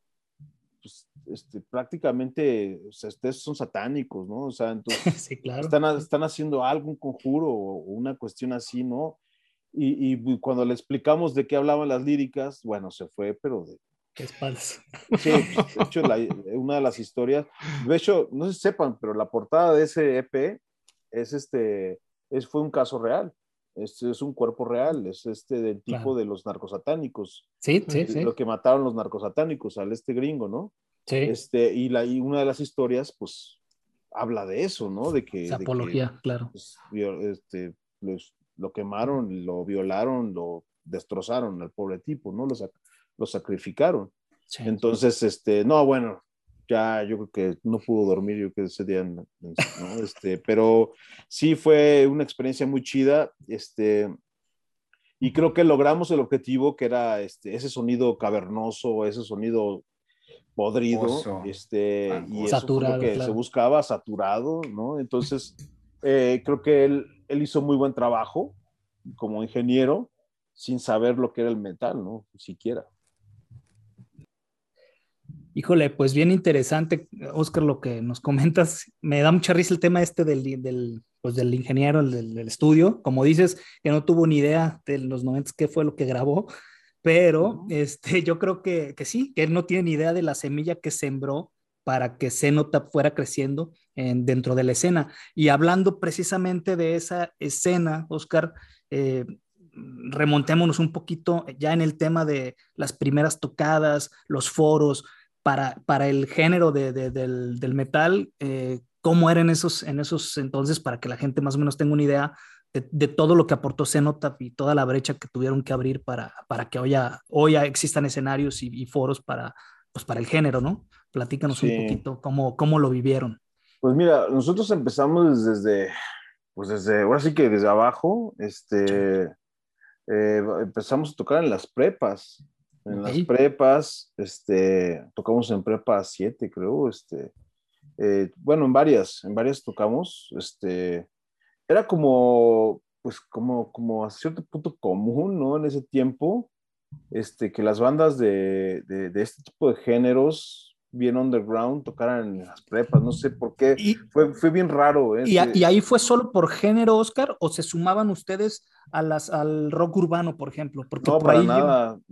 pues, este, prácticamente, o sea, ustedes son satánicos, ¿no? O sea, entonces sí, claro. están, están haciendo algo, un conjuro o una cuestión así, ¿no? Y, y cuando le explicamos de qué hablaban las líricas, bueno, se fue, pero de, Qué espaldas. Sí, pues, de hecho, la- una de las historias, de hecho, no si sepan, pero la portada de ese EP es este, es, fue un caso real. Este es un cuerpo real, es este del tipo Claro. de los narcosatánicos, Sí, sí, sí. lo que mataron los narcosatánicos al este gringo, ¿no? sí. Este, y, la, y una de las historias, pues, habla de eso, ¿no? De que, de que, apología, claro. pues, este, los- lo quemaron, lo violaron, lo destrozaron al pobre tipo, ¿no? Lo, sac- lo sacrificaron. Sí. Entonces, este, no, bueno, ya yo creo que no pudo dormir, yo creo que ese día, ¿no? Este, pero sí fue una experiencia muy chida, este, y creo que logramos el objetivo que era este, ese sonido cavernoso, ese sonido podrido, Oso. este, Ah, y eso fue Saturado, lo que claro. se buscaba, saturado, ¿no? Entonces, eh, creo que él, él hizo muy buen trabajo como ingeniero sin saber lo que era el metal, ¿no? Siquiera. Híjole, pues bien interesante, Oscar, lo que nos comentas. Me da mucha risa el tema este del, del, pues del ingeniero del, estudio. Como dices, que no tuvo ni idea de los 90 qué fue lo que grabó, pero este, yo creo que, que, sí, que él no tiene ni idea de la semilla que sembró para que Cenotap fuera creciendo en, dentro de la escena. Y hablando precisamente de esa escena, Oscar, eh, remontémonos un poquito ya en el tema de las primeras tocadas, los foros, para, para el género de, del, del, metal, eh, cómo eran esos, en esos entonces, para que la gente más o menos tenga una idea de, todo lo que aportó Cenotaph y toda la brecha que tuvieron que abrir para, para que hoy, hoy existan escenarios y, foros para, pues para el género, ¿no? Platícanos un poquito cómo, cómo lo vivieron. Pues mira, nosotros empezamos desde, pues desde, ahora sí que desde abajo, este, eh, empezamos a tocar en las prepas, en las prepas, este, tocamos en prepa 7, creo, este, eh, bueno, en varias, en varias tocamos, este, era como, pues como, como a cierto punto común, ¿no? En ese tiempo, este, que las bandas de, de, de este tipo de géneros bien underground tocaran en las prepas, no sé por qué, fue, fue bien raro. ¿Y, ¿Y, ahí fue solo por género, Oscar, o se sumaban ustedes a las, al rock urbano, por ejemplo? Porque por ahí,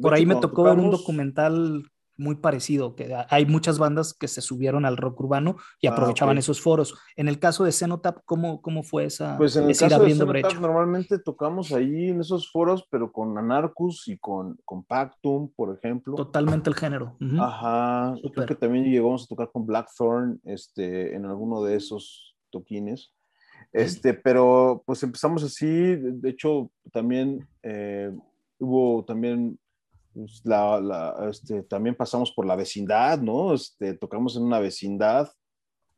por ahí me tocó ver un documental muy parecido, que hay muchas bandas que se subieron al rock urbano y ah, aprovechaban esos foros. En el caso de Cenotap, ¿cómo, cómo fue esa? Pues en el caso de Cenotap normalmente tocamos ahí en esos foros, pero con Anarchus y con, con Pactum, por ejemplo. Totalmente el género. Ajá, creo que también llegamos a tocar con Blackthorn este, en alguno de esos toquines. Este, pero pues empezamos así, de hecho también eh, hubo también pues, la, este, también pasamos por la vecindad, ¿no? Este, tocamos en una vecindad,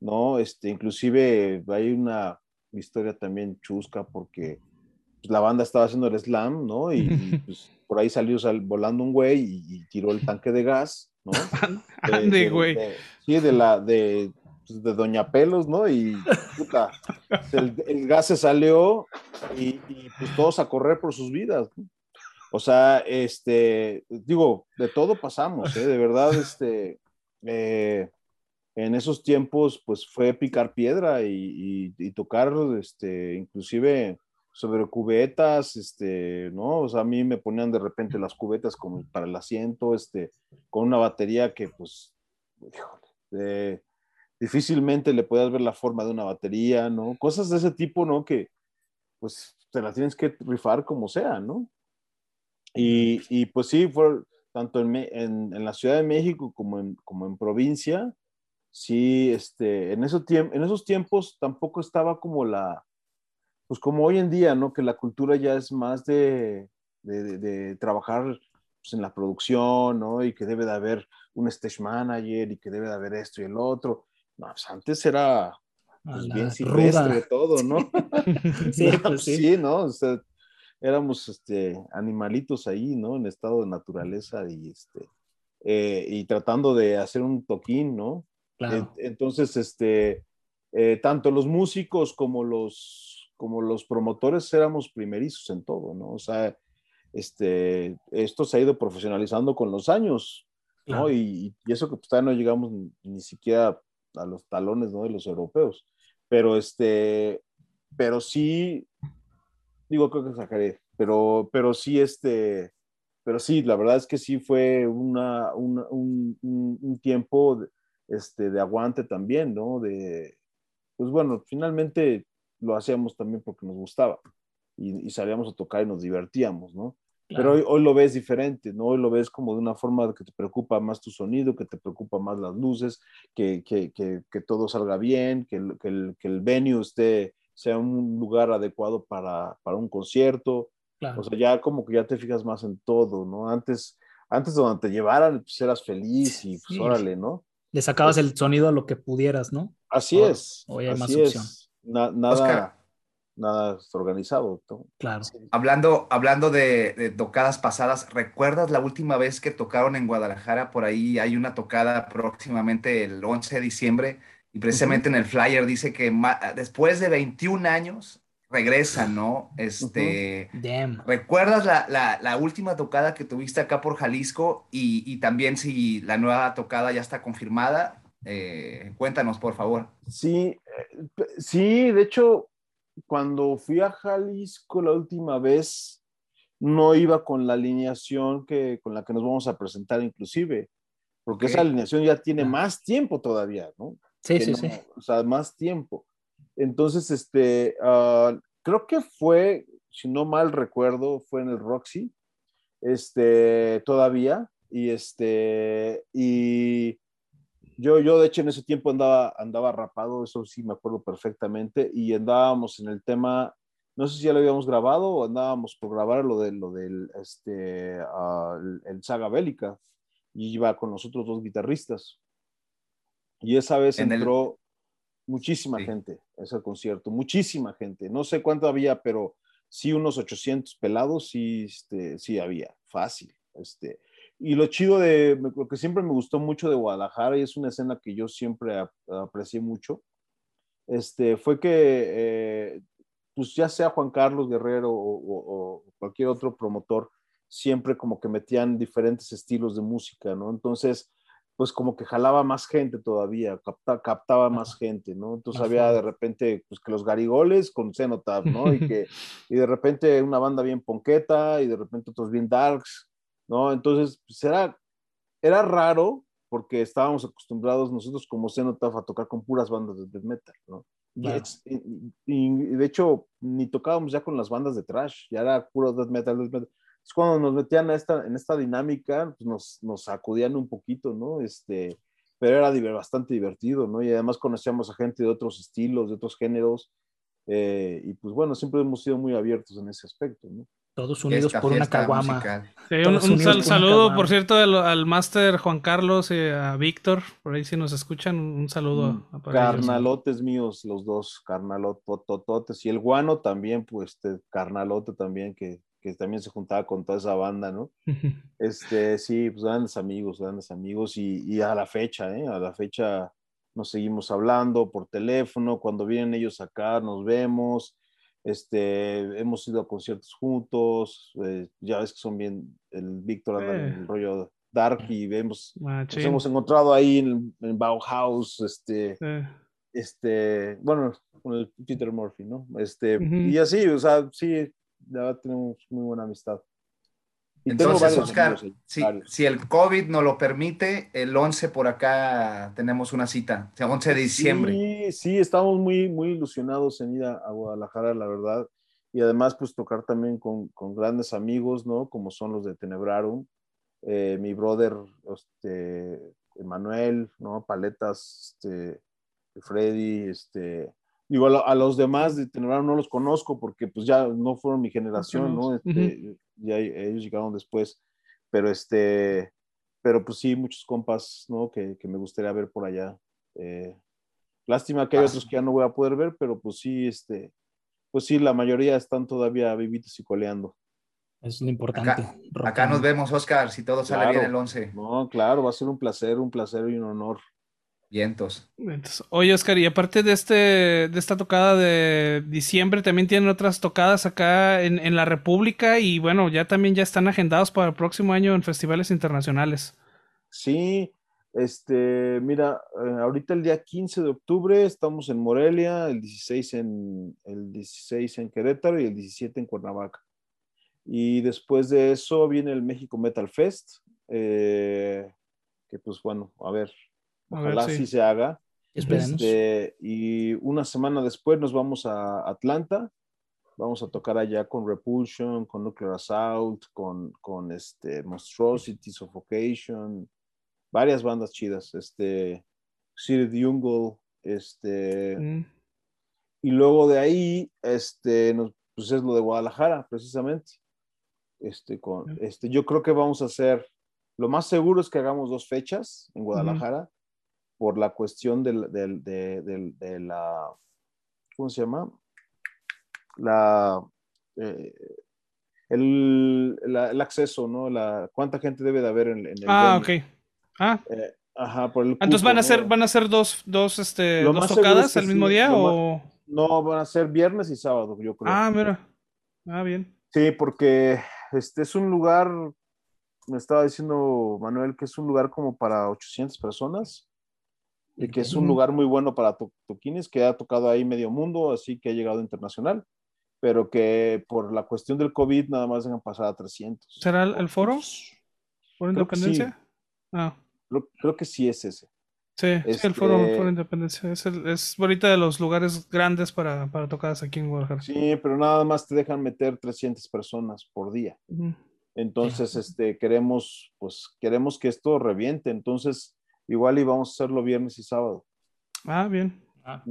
¿no? Este, inclusive hay una historia también chusca porque pues, la banda estaba haciendo el slam, ¿no? Y, pues, por ahí salió volando un güey y, tiró el tanque de gas, ¿no? De, güey. sí, de la, de, de Doña Pelos, ¿no? Y puta, el, gas se salió y, pues todos a correr por sus vidas. ¿no? O sea, este, digo, de todo pasamos, ¿eh? de verdad, este, eh, en esos tiempos, pues fue picar piedra y, tocar, este, inclusive sobre cubetas, este, ¿no? O sea, a mí me ponían de repente las cubetas como para el asiento, este, con una batería que, pues, híjole, difícilmente le podías ver la forma de una batería, ¿no? Cosas de ese tipo, ¿no? Que, pues, te las tienes que rifar como sea, ¿no? Y, y pues sí, fue tanto en, en, en, la Ciudad de México como en, como en provincia, sí, este, en, esos en esos tiempos tampoco estaba como la, pues como hoy en día, ¿no? Que la cultura ya es más de, de, de, trabajar pues, en la producción, ¿no? Y que debe de haber un stage manager y que debe de haber esto y el otro. No, pues antes era pues, bien silvestre todo, ¿no? sí, pues sí. sí, ¿no? O sea, éramos este, animalitos ahí, ¿no? En estado de naturaleza y, este, eh, y tratando de hacer un toquín, ¿no? Entonces, este, eh, tanto los músicos como los, como los promotores éramos primerizos en todo, ¿no? O sea, este, esto se ha ido profesionalizando con los años, ¿no? Y, y, eso que pues todavía no llegamos ni, siquiera a los talones, ¿no? De los europeos. Pero, este, pero sí, digo, creo que exageré, pero, pero sí, este, pero sí, la verdad es que sí fue una, un, un, tiempo de, este, de aguante también, ¿no? De, pues bueno, finalmente lo hacíamos también porque nos gustaba y, salíamos a tocar y nos divertíamos, ¿no? Pero hoy, hoy, lo ves diferente, ¿no? Hoy lo ves como de una forma que te preocupa más tu sonido, que te preocupa más las luces, que, que, que, que todo salga bien, que el, que el, que el venue esté sea un lugar adecuado para, para un concierto. O sea, ya como que ya te fijas más en todo, ¿no? Antes, antes donde te llevaran, pues eras feliz y pues órale, ¿no? Le sacabas el sonido a lo que pudieras, ¿no? Así es. Hoy hay más opción. nada, nada organizado. Claro. Hablando, hablando de, de, tocadas pasadas, ¿recuerdas la última vez que tocaron en Guadalajara? Por ahí hay una tocada próximamente el 11 de diciembre y precisamente en el flyer dice que después de 21 años regresan, ¿no? Este, ¿Recuerdas la, última tocada que tuviste acá por Jalisco y, también si la nueva tocada ya está confirmada? Eh, cuéntanos, por favor. Sí, eh, sí, de hecho, cuando fui a Jalisco la última vez, no iba con la alineación que, con la que nos vamos a presentar inclusive, porque esa alineación ya tiene ah. más tiempo todavía, ¿no? Sí, sí, sí. O sea, más tiempo. Entonces, este, ah, creo que fue, si no mal recuerdo, fue en el Roxy, este, todavía, y este, y yo, yo de hecho en ese tiempo andaba, andaba rapado, eso sí me acuerdo perfectamente, y andábamos en el tema, no sé si ya lo habíamos grabado o andábamos por grabar lo, de, lo del, este, ah, el, Saga Bélica, y iba con los otros dos guitarristas. Y esa vez entró, muchísima gente ese concierto, muchísima gente. No sé cuánto había, pero sí unos 800 pelados, sí, este, sí había, fácil. Este. Y lo chido de, lo que siempre me gustó mucho de Guadalajara, y es una escena que yo siempre aprecié mucho, este, fue que, eh, pues ya sea Juan Carlos Guerrero o, o cualquier otro promotor, siempre como que metían diferentes estilos de música, ¿no? Entonces, pues como que jalaba más gente todavía, captaba más gente, ¿no? Entonces había de repente, pues que los garigoles con Cenotap, ¿no? Y que, y de repente una banda bien ponqueta y de repente otros bien darks, ¿no? Entonces, pues era, era raro porque estábamos acostumbrados nosotros como Cenotaph a tocar con puras bandas de death metal, ¿no? Y, de hecho, ni tocábamos ya con las bandas de trash, ya era puro death metal, death metal es cuando nos metían a esta, en esta dinámica, pues nos, nos sacudían un poquito, ¿no? Este, pero era bastante divertido, ¿no? Y además conocíamos a gente de otros estilos, de otros géneros, eh, y pues bueno, siempre hemos sido muy abiertos en ese aspecto, ¿no? Todos unidos por una caguama. un, saludo, por cierto, al, al máster Juan Carlos y a Víctor, por ahí si nos escuchan, un saludo. Mm, carnalotes míos, los dos, carnalotototes, y el guano también, pues, este, carnalote también, que que también se juntaba con toda esa banda, ¿no? Este, sí, pues grandes amigos, grandes amigos y, a la fecha, ¿eh? A la fecha nos seguimos hablando por teléfono, cuando vienen ellos acá nos vemos, este, hemos ido a conciertos juntos, eh, ya ves que son bien, el Víctor anda en el eh. rollo dark y vemos, nos hemos encontrado ahí en, Bauhaus, este, este, bueno, con el Peter Murphy, ¿no? Este, y así, o sea, sí, ya tenemos muy buena amistad. Entonces, Oscar, si, el COVID nos lo permite, el 11 por acá tenemos una cita, el 11 de diciembre. Sí, sí, estamos muy, muy ilusionados en ir a, Guadalajara, la verdad. Y además, pues tocar también con, con grandes amigos, ¿no? Como son los de Tenebrarum, eh, mi brother, este, Emanuel, ¿no? Paletas, este, Freddy, este, Digo, a, los demás de Tenebrarum no los conozco porque pues ya no fueron mi generación, ¿no? Este, ya ellos llegaron después, pero este, pero pues sí, muchos compas, ¿no? Que, que me gustaría ver por allá. Eh, lástima que hay otros que ya no voy a poder ver, pero pues sí, este, pues sí, la mayoría están todavía vivitos y coleando. Es lo importante. Acá, nos vemos, Oscar, si todo sale bien el 11. No, claro, va a ser un placer, un placer y un honor. Vientos. Oye, Oscar, y aparte de, este, de esta tocada de diciembre, también tienen otras tocadas acá en, la República y bueno, ya también ya están agendados para el próximo año en festivales internacionales. Sí, este, mira, eh, ahorita el día 15 de octubre estamos en Morelia, el 16 en, el 16 en Querétaro y el 17 en Cuernavaca. Y después de eso viene el México Metal Fest, eh, que pues bueno, a ver, Ojalá sí. se haga. Este, y una semana después nos vamos a Atlanta. Vamos a tocar allá con Repulsion, con Nuclear Assault, con, con este, Monstrosity, Suffocation, varias bandas chidas. Este, City Jungle, este. Mm. Y luego de ahí, este, nos, pues es lo de Guadalajara, precisamente. Este, con, este, yo creo que vamos a hacer, lo más seguro es que hagamos dos fechas en Guadalajara por la cuestión del, del, de, la, ¿cómo se llama? La, eh, el, el, acceso, ¿no? La, ¿Cuánta gente debe de haber en, el Ah, ok. Ah. Eh, ajá, por el Entonces van a ser, van a ser dos, dos, este, dos tocadas el mismo día o... No, van a ser viernes y sábado, yo creo. Ah, mira. Ah, bien. Sí, porque este es un lugar, me estaba diciendo Manuel, que es un lugar como para 800 personas y que es un lugar muy bueno para toquines, que ha tocado ahí medio mundo, así que ha llegado internacional, pero que por la cuestión del COVID nada más dejan pasar a 300. ¿Será el, foro? ¿Por Independencia? Ah. Creo, que sí es ese. Sí, el foro por este Independencia. Es, el, es ahorita de los lugares grandes para, para tocadas aquí en Guadalajara. Sí, pero nada más te dejan meter 300 personas por día. Entonces, este, queremos, pues, queremos que esto reviente. Entonces, igual íbamos a hacerlo viernes y sábado. Ah, bien. Ah,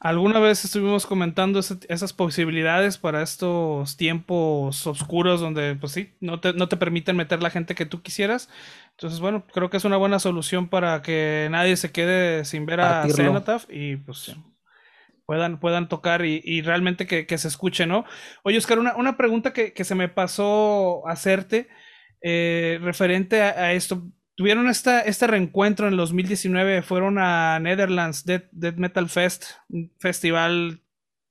Alguna vez estuvimos comentando esas posibilidades para estos tiempos oscuros donde, pues sí, no te, no te permiten meter la gente que tú quisieras. Entonces, bueno, creo que es una buena solución para que nadie se quede sin ver a Cenotaph y pues puedan, puedan tocar y, realmente que, se escuche, ¿no? Oye, Oscar, una, pregunta que, se me pasó hacerte eh, referente a, esto tuvieron esta, este reencuentro en el 2019, fueron a Netherlands Dead, Metal Fest, un festival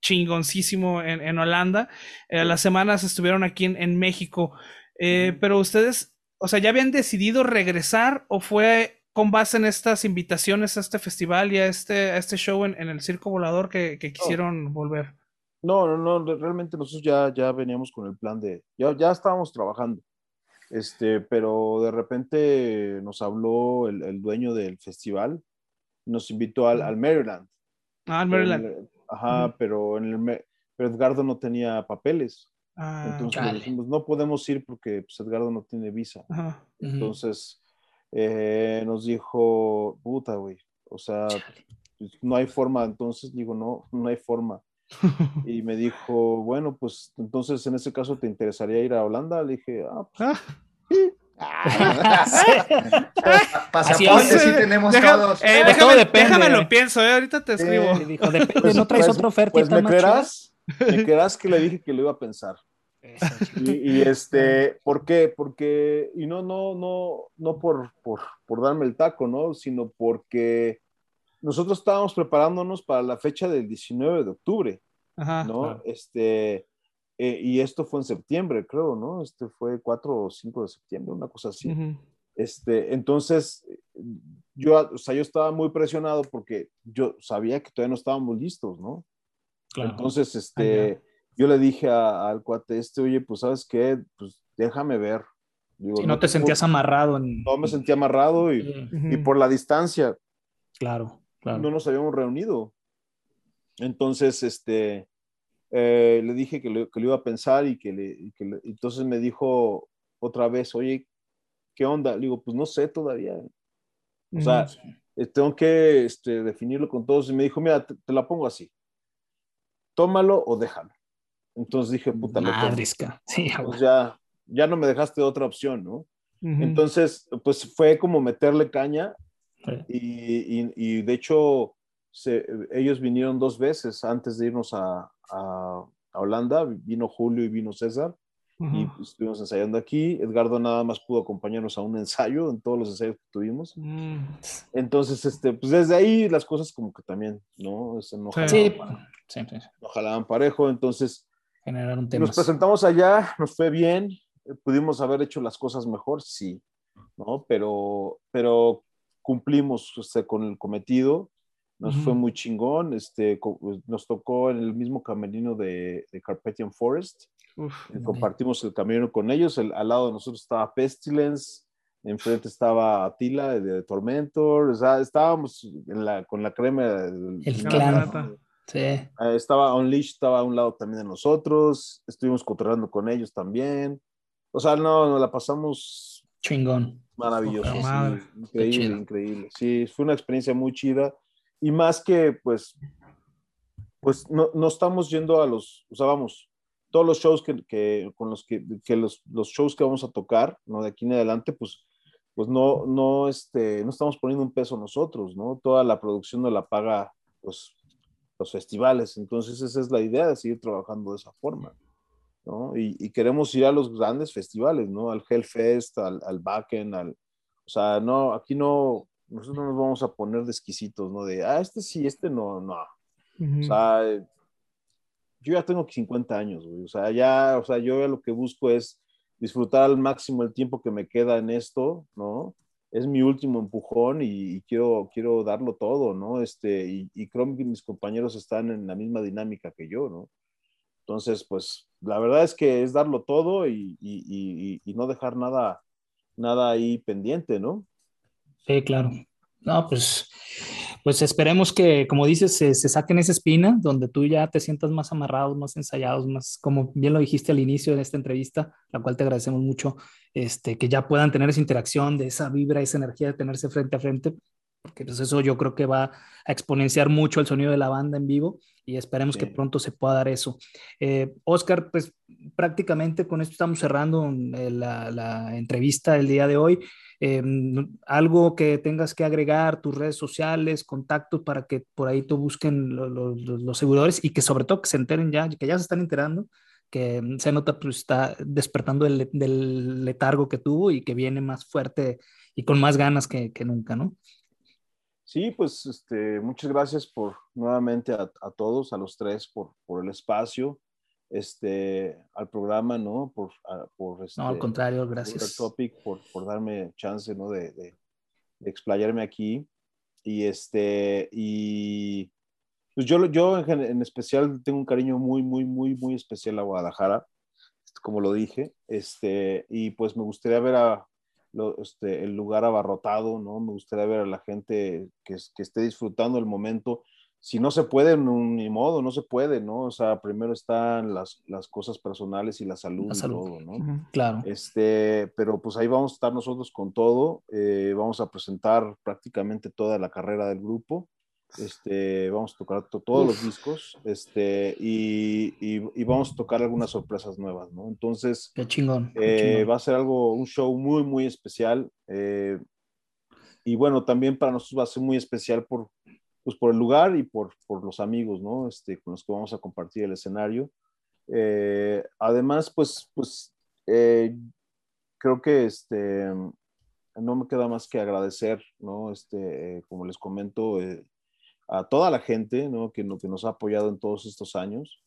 chingoncísimo en, Holanda. Eh, las semanas estuvieron aquí en, México. Eh, pero ustedes, o sea, ¿ya habían decidido regresar o fue con base en estas invitaciones a este festival y a este, a este show en, el Circo Volador que, quisieron volver? No, no, no, realmente nosotros ya, ya veníamos con el plan de, ya, ya estábamos trabajando. Este, pero de repente nos habló el, dueño del festival, nos invitó al, al Maryland. Ah, al Maryland. ajá, pero, en el, pero Edgardo no tenía papeles. Ah, Entonces dijimos, no podemos ir porque pues, Edgardo no tiene visa. Entonces eh, nos dijo, puta, güey, o sea, no hay forma. Entonces digo, no, no hay forma. y me dijo, bueno, pues entonces en ese caso te interesaría ir a Holanda. Le dije, ah, pues, ah. Pasaporte sí tenemos todos. Eh, déjame, depende. déjame lo pienso, eh, ahorita te escribo. dijo, depende, pues, no traes pues, otra oferta. Pues me creerás, me creerás que le dije que lo iba a pensar. Y, este, ¿por qué? Porque, y no, no, no, no por, por, por darme el taco, ¿no? Sino porque nosotros estábamos preparándonos para la fecha del 19 de octubre, ¿no? Este, eh, y esto fue en septiembre, creo, ¿no? Este fue 4 o 5 de septiembre, una cosa así. Este, entonces, yo, o sea, yo estaba muy presionado porque yo sabía que todavía no estábamos listos, ¿no? Entonces, este, yo le dije al cuate este, oye, pues, ¿sabes qué? Pues, déjame ver. y no, te sentías amarrado. No me sentía amarrado y, y por la distancia. Claro. No nos habíamos reunido. Entonces, este, eh, le dije que lo, iba a pensar y que, le, entonces me dijo otra vez, oye, ¿qué onda? Le digo, pues no sé todavía. O sea, eh, tengo que este, definirlo con todos. Y me dijo, mira, te, la pongo así. Tómalo o déjalo. Entonces dije, puta, Madrisca. Sí, pues ya, ya no me dejaste otra opción, ¿no? Entonces, pues fue como meterle caña y, de hecho, ellos vinieron dos veces antes de irnos a, Holanda. Vino Julio y vino César. Y estuvimos ensayando aquí. Edgardo nada más pudo acompañarnos a un ensayo en todos los ensayos que tuvimos. Mm. Entonces, este, pues desde ahí las cosas como que también, ¿no? Se no, jalaban, parejo. Entonces, nos presentamos allá, nos fue bien. Pudimos haber hecho las cosas mejor, sí, ¿no? Pero, pero cumplimos este, con el cometido, nos fue muy chingón, este, pues, nos tocó en el mismo camerino de, de Carpathian Forest, eh, compartimos el camino con ellos, al lado de nosotros estaba Pestilence, enfrente estaba Atila de, Tormentor, o sea, estábamos con la crema. el clan. Sí. Ah, estaba Unleashed, estaba a un lado también de nosotros, estuvimos controlando con ellos también. O sea, no, nos la pasamos chingón. Maravilloso, increíble, increíble. Sí, fue una experiencia muy chida y más que pues, pues no, no estamos yendo a los, o sea, vamos, todos los shows que, que con los que, que los, los, shows que vamos a tocar, ¿no? De aquí en adelante, pues, pues no, no, este, no estamos poniendo un peso nosotros, ¿no? Toda la producción no la paga, pues, los festivales. Entonces esa es la idea de seguir trabajando de esa forma. ¿No? Y, queremos ir a los grandes festivales, ¿no? Al Hellfest, al, al Backen, al... O sea, no, aquí no, nosotros no nos vamos a poner de exquisitos, ¿no? De, ah, este sí, este no, no. O sea, yo ya tengo 50 años, güey. O sea, ya, o sea, yo ya lo que busco es disfrutar al máximo el tiempo que me queda en esto, ¿no? Es mi último empujón y, quiero, quiero darlo todo, ¿no? Este, y, y, creo que mis compañeros están en la misma dinámica que yo, ¿no? Entonces, pues, la verdad es que es darlo todo y, y no dejar nada, nada ahí pendiente, ¿no? Sí, claro. No, pues, pues esperemos que, como dices, se, saquen esa espina donde tú ya te sientas más amarrados, más ensayados, más, como bien lo dijiste al inicio de esta entrevista, la cual te agradecemos mucho, este, que ya puedan tener esa interacción, de esa vibra, esa energía de tenerse frente a frente, porque pues eso yo creo que va a exponenciar mucho el sonido de la banda en vivo y esperemos que pronto se pueda dar eso. Eh, Oscar, pues prácticamente con esto estamos cerrando eh, la, la entrevista del día de hoy. Em, algo que tengas que agregar, tus redes sociales, contactos para que por ahí tú busquen los, los, seguidores y que sobre todo que se enteren ya, que ya se están enterando, que se nota pues está despertando el, del letargo que tuvo y que viene más fuerte y con más ganas que, que nunca, ¿no? Sí, pues este, muchas gracias por nuevamente a, a todos, a los tres, por, por el espacio este, al programa, ¿no? Por, por este, no, al contrario, gracias. Topic, por, por darme chance, ¿no? De, de, explayarme aquí. Y este, y pues yo, yo en, en, especial tengo un cariño muy, muy, muy, muy especial a Guadalajara, como lo dije, este, y pues me gustaría ver a, lo, este, el lugar abarrotado, ¿no? Me gustaría ver a la gente que, que esté disfrutando el momento si no se puede, ni modo, no se puede, ¿no? O sea, primero están las, las cosas personales y la salud, y todo, ¿no? Claro. Este, pero pues ahí vamos a estar nosotros con todo, eh, vamos a presentar prácticamente toda la carrera del grupo, este, vamos a tocar todos los discos, este, y, y, vamos a tocar algunas sorpresas nuevas, ¿no? Entonces, qué chingón, eh, va a ser algo, un show muy, muy especial, eh, y bueno, también para nosotros va a ser muy especial por pues por el lugar y por, por los amigos, ¿no? Este, con los que vamos a compartir el escenario. Eh, además, pues, pues eh, creo que este, no me queda más que agradecer, ¿no? Este, eh, como les comento, a toda la gente, ¿no? Que, que nos ha apoyado en todos estos años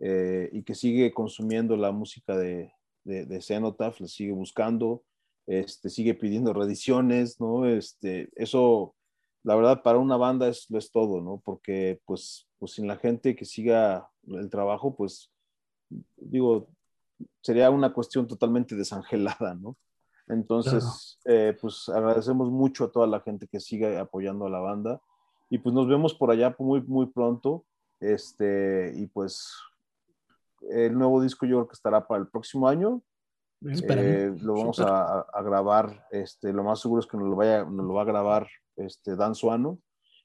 y que sigue consumiendo la música de, de, de Cenotaph, la sigue buscando, este, sigue pidiendo reediciones, ¿no? Este, eso la verdad para una banda es, es todo, ¿no? Porque pues, pues sin la gente que siga el trabajo, pues digo, sería una cuestión totalmente desangelada, ¿no? Entonces, eh, pues agradecemos mucho a toda la gente que sigue apoyando a la banda y pues nos vemos por allá muy, muy pronto. Este, y pues el nuevo disco yo creo que estará para el próximo año. Eh, lo vamos a, a, grabar, este, lo más seguro es que nos lo, vaya, nos lo va a grabar este, Dan Suano,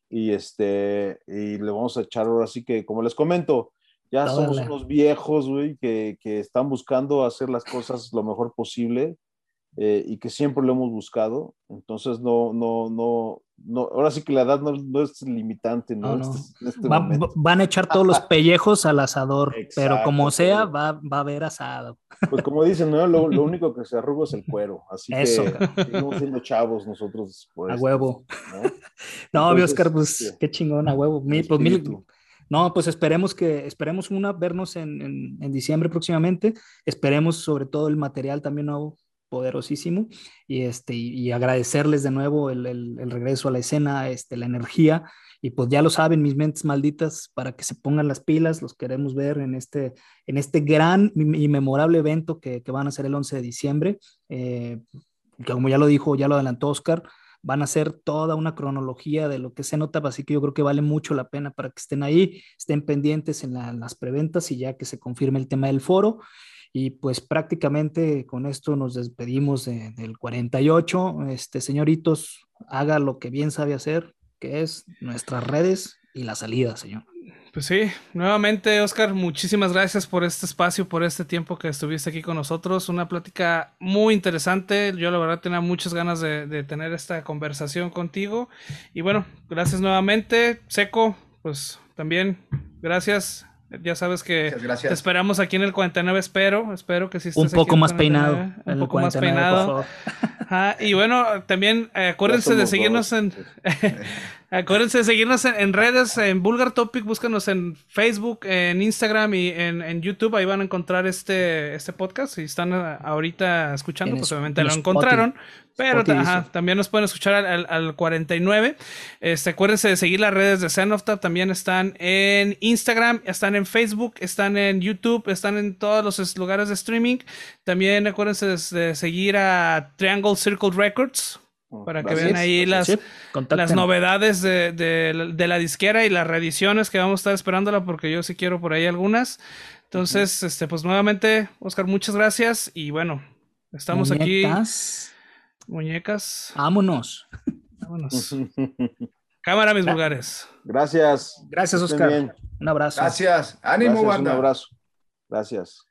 y, este, y le vamos a echar ahora sí que, como les comento, ya somos unos viejos, güey, que, que, están buscando hacer las cosas lo mejor posible eh, y que siempre lo hemos buscado. Entonces, no, no, no, no, ahora sí que la edad no, es limitante, ¿no? Este, este van a echar todos los pellejos al asador, pero como sea, va, va, a haber asado. Pues como dicen, ¿no? Lo, lo, único que se arruga es el cuero, así Eso. que seguimos siendo chavos nosotros. Pues, a huevo. No, no Oscar, pues qué chingón, a huevo. Mil, pues, mil, no, pues esperemos que, esperemos una, vernos en, en, en, diciembre próximamente. Esperemos sobre todo el material también nuevo poderosísimo y, este, y, agradecerles de nuevo el, el, regreso a la escena, este, la energía y pues ya lo saben mis mentes malditas para que se pongan las pilas, los queremos ver en este, en este gran y memorable evento que, que van a ser el 11 de diciembre, eh, que como ya lo dijo, ya lo adelantó Oscar, van a ser toda una cronología de lo que se nota, así que yo creo que vale mucho la pena para que estén ahí, estén pendientes en, en las preventas y ya que se confirme el tema del foro. Y pues prácticamente con esto nos despedimos del 48. Este, señoritos, haga lo que bien sabe hacer, que es nuestras redes y la salida, señor. Pues sí, nuevamente, Oscar, muchísimas gracias por este espacio, por este tiempo que estuviste aquí con nosotros. Una plática muy interesante. Yo, la verdad, tenía muchas ganas de, de tener esta conversación contigo. Y bueno, gracias nuevamente. Seco, pues también, gracias. Ya sabes que te esperamos aquí en el 49, espero, espero que sí estés Un poco más peinado. Un poco más peinado. y bueno, también eh, acuérdense de seguirnos en Acuérdense de seguirnos en, redes, en Vulgar Topic, búscanos en Facebook, en Instagram y en, YouTube, ahí van a encontrar este, este podcast. Si están ahorita escuchando, pues obviamente lo encontraron. Pero también nos pueden escuchar al, 49. Este, acuérdense de seguir las redes de Zenoftab. También están en Instagram, están en Facebook, están en YouTube, están en todos los lugares de streaming. También acuérdense de seguir a Triangle Circle Records para que vean ahí las, las novedades de, la disquera y las reediciones que vamos a estar esperándola porque yo sí quiero por ahí algunas. Entonces, este, pues nuevamente, Oscar, muchas gracias y bueno, estamos Muñecas. aquí. Muñecas. Vámonos. Vámonos. Cámara, mis lugares. Gracias. Gracias, Oscar. Un abrazo. Gracias. Ánimo, Un abrazo. Gracias.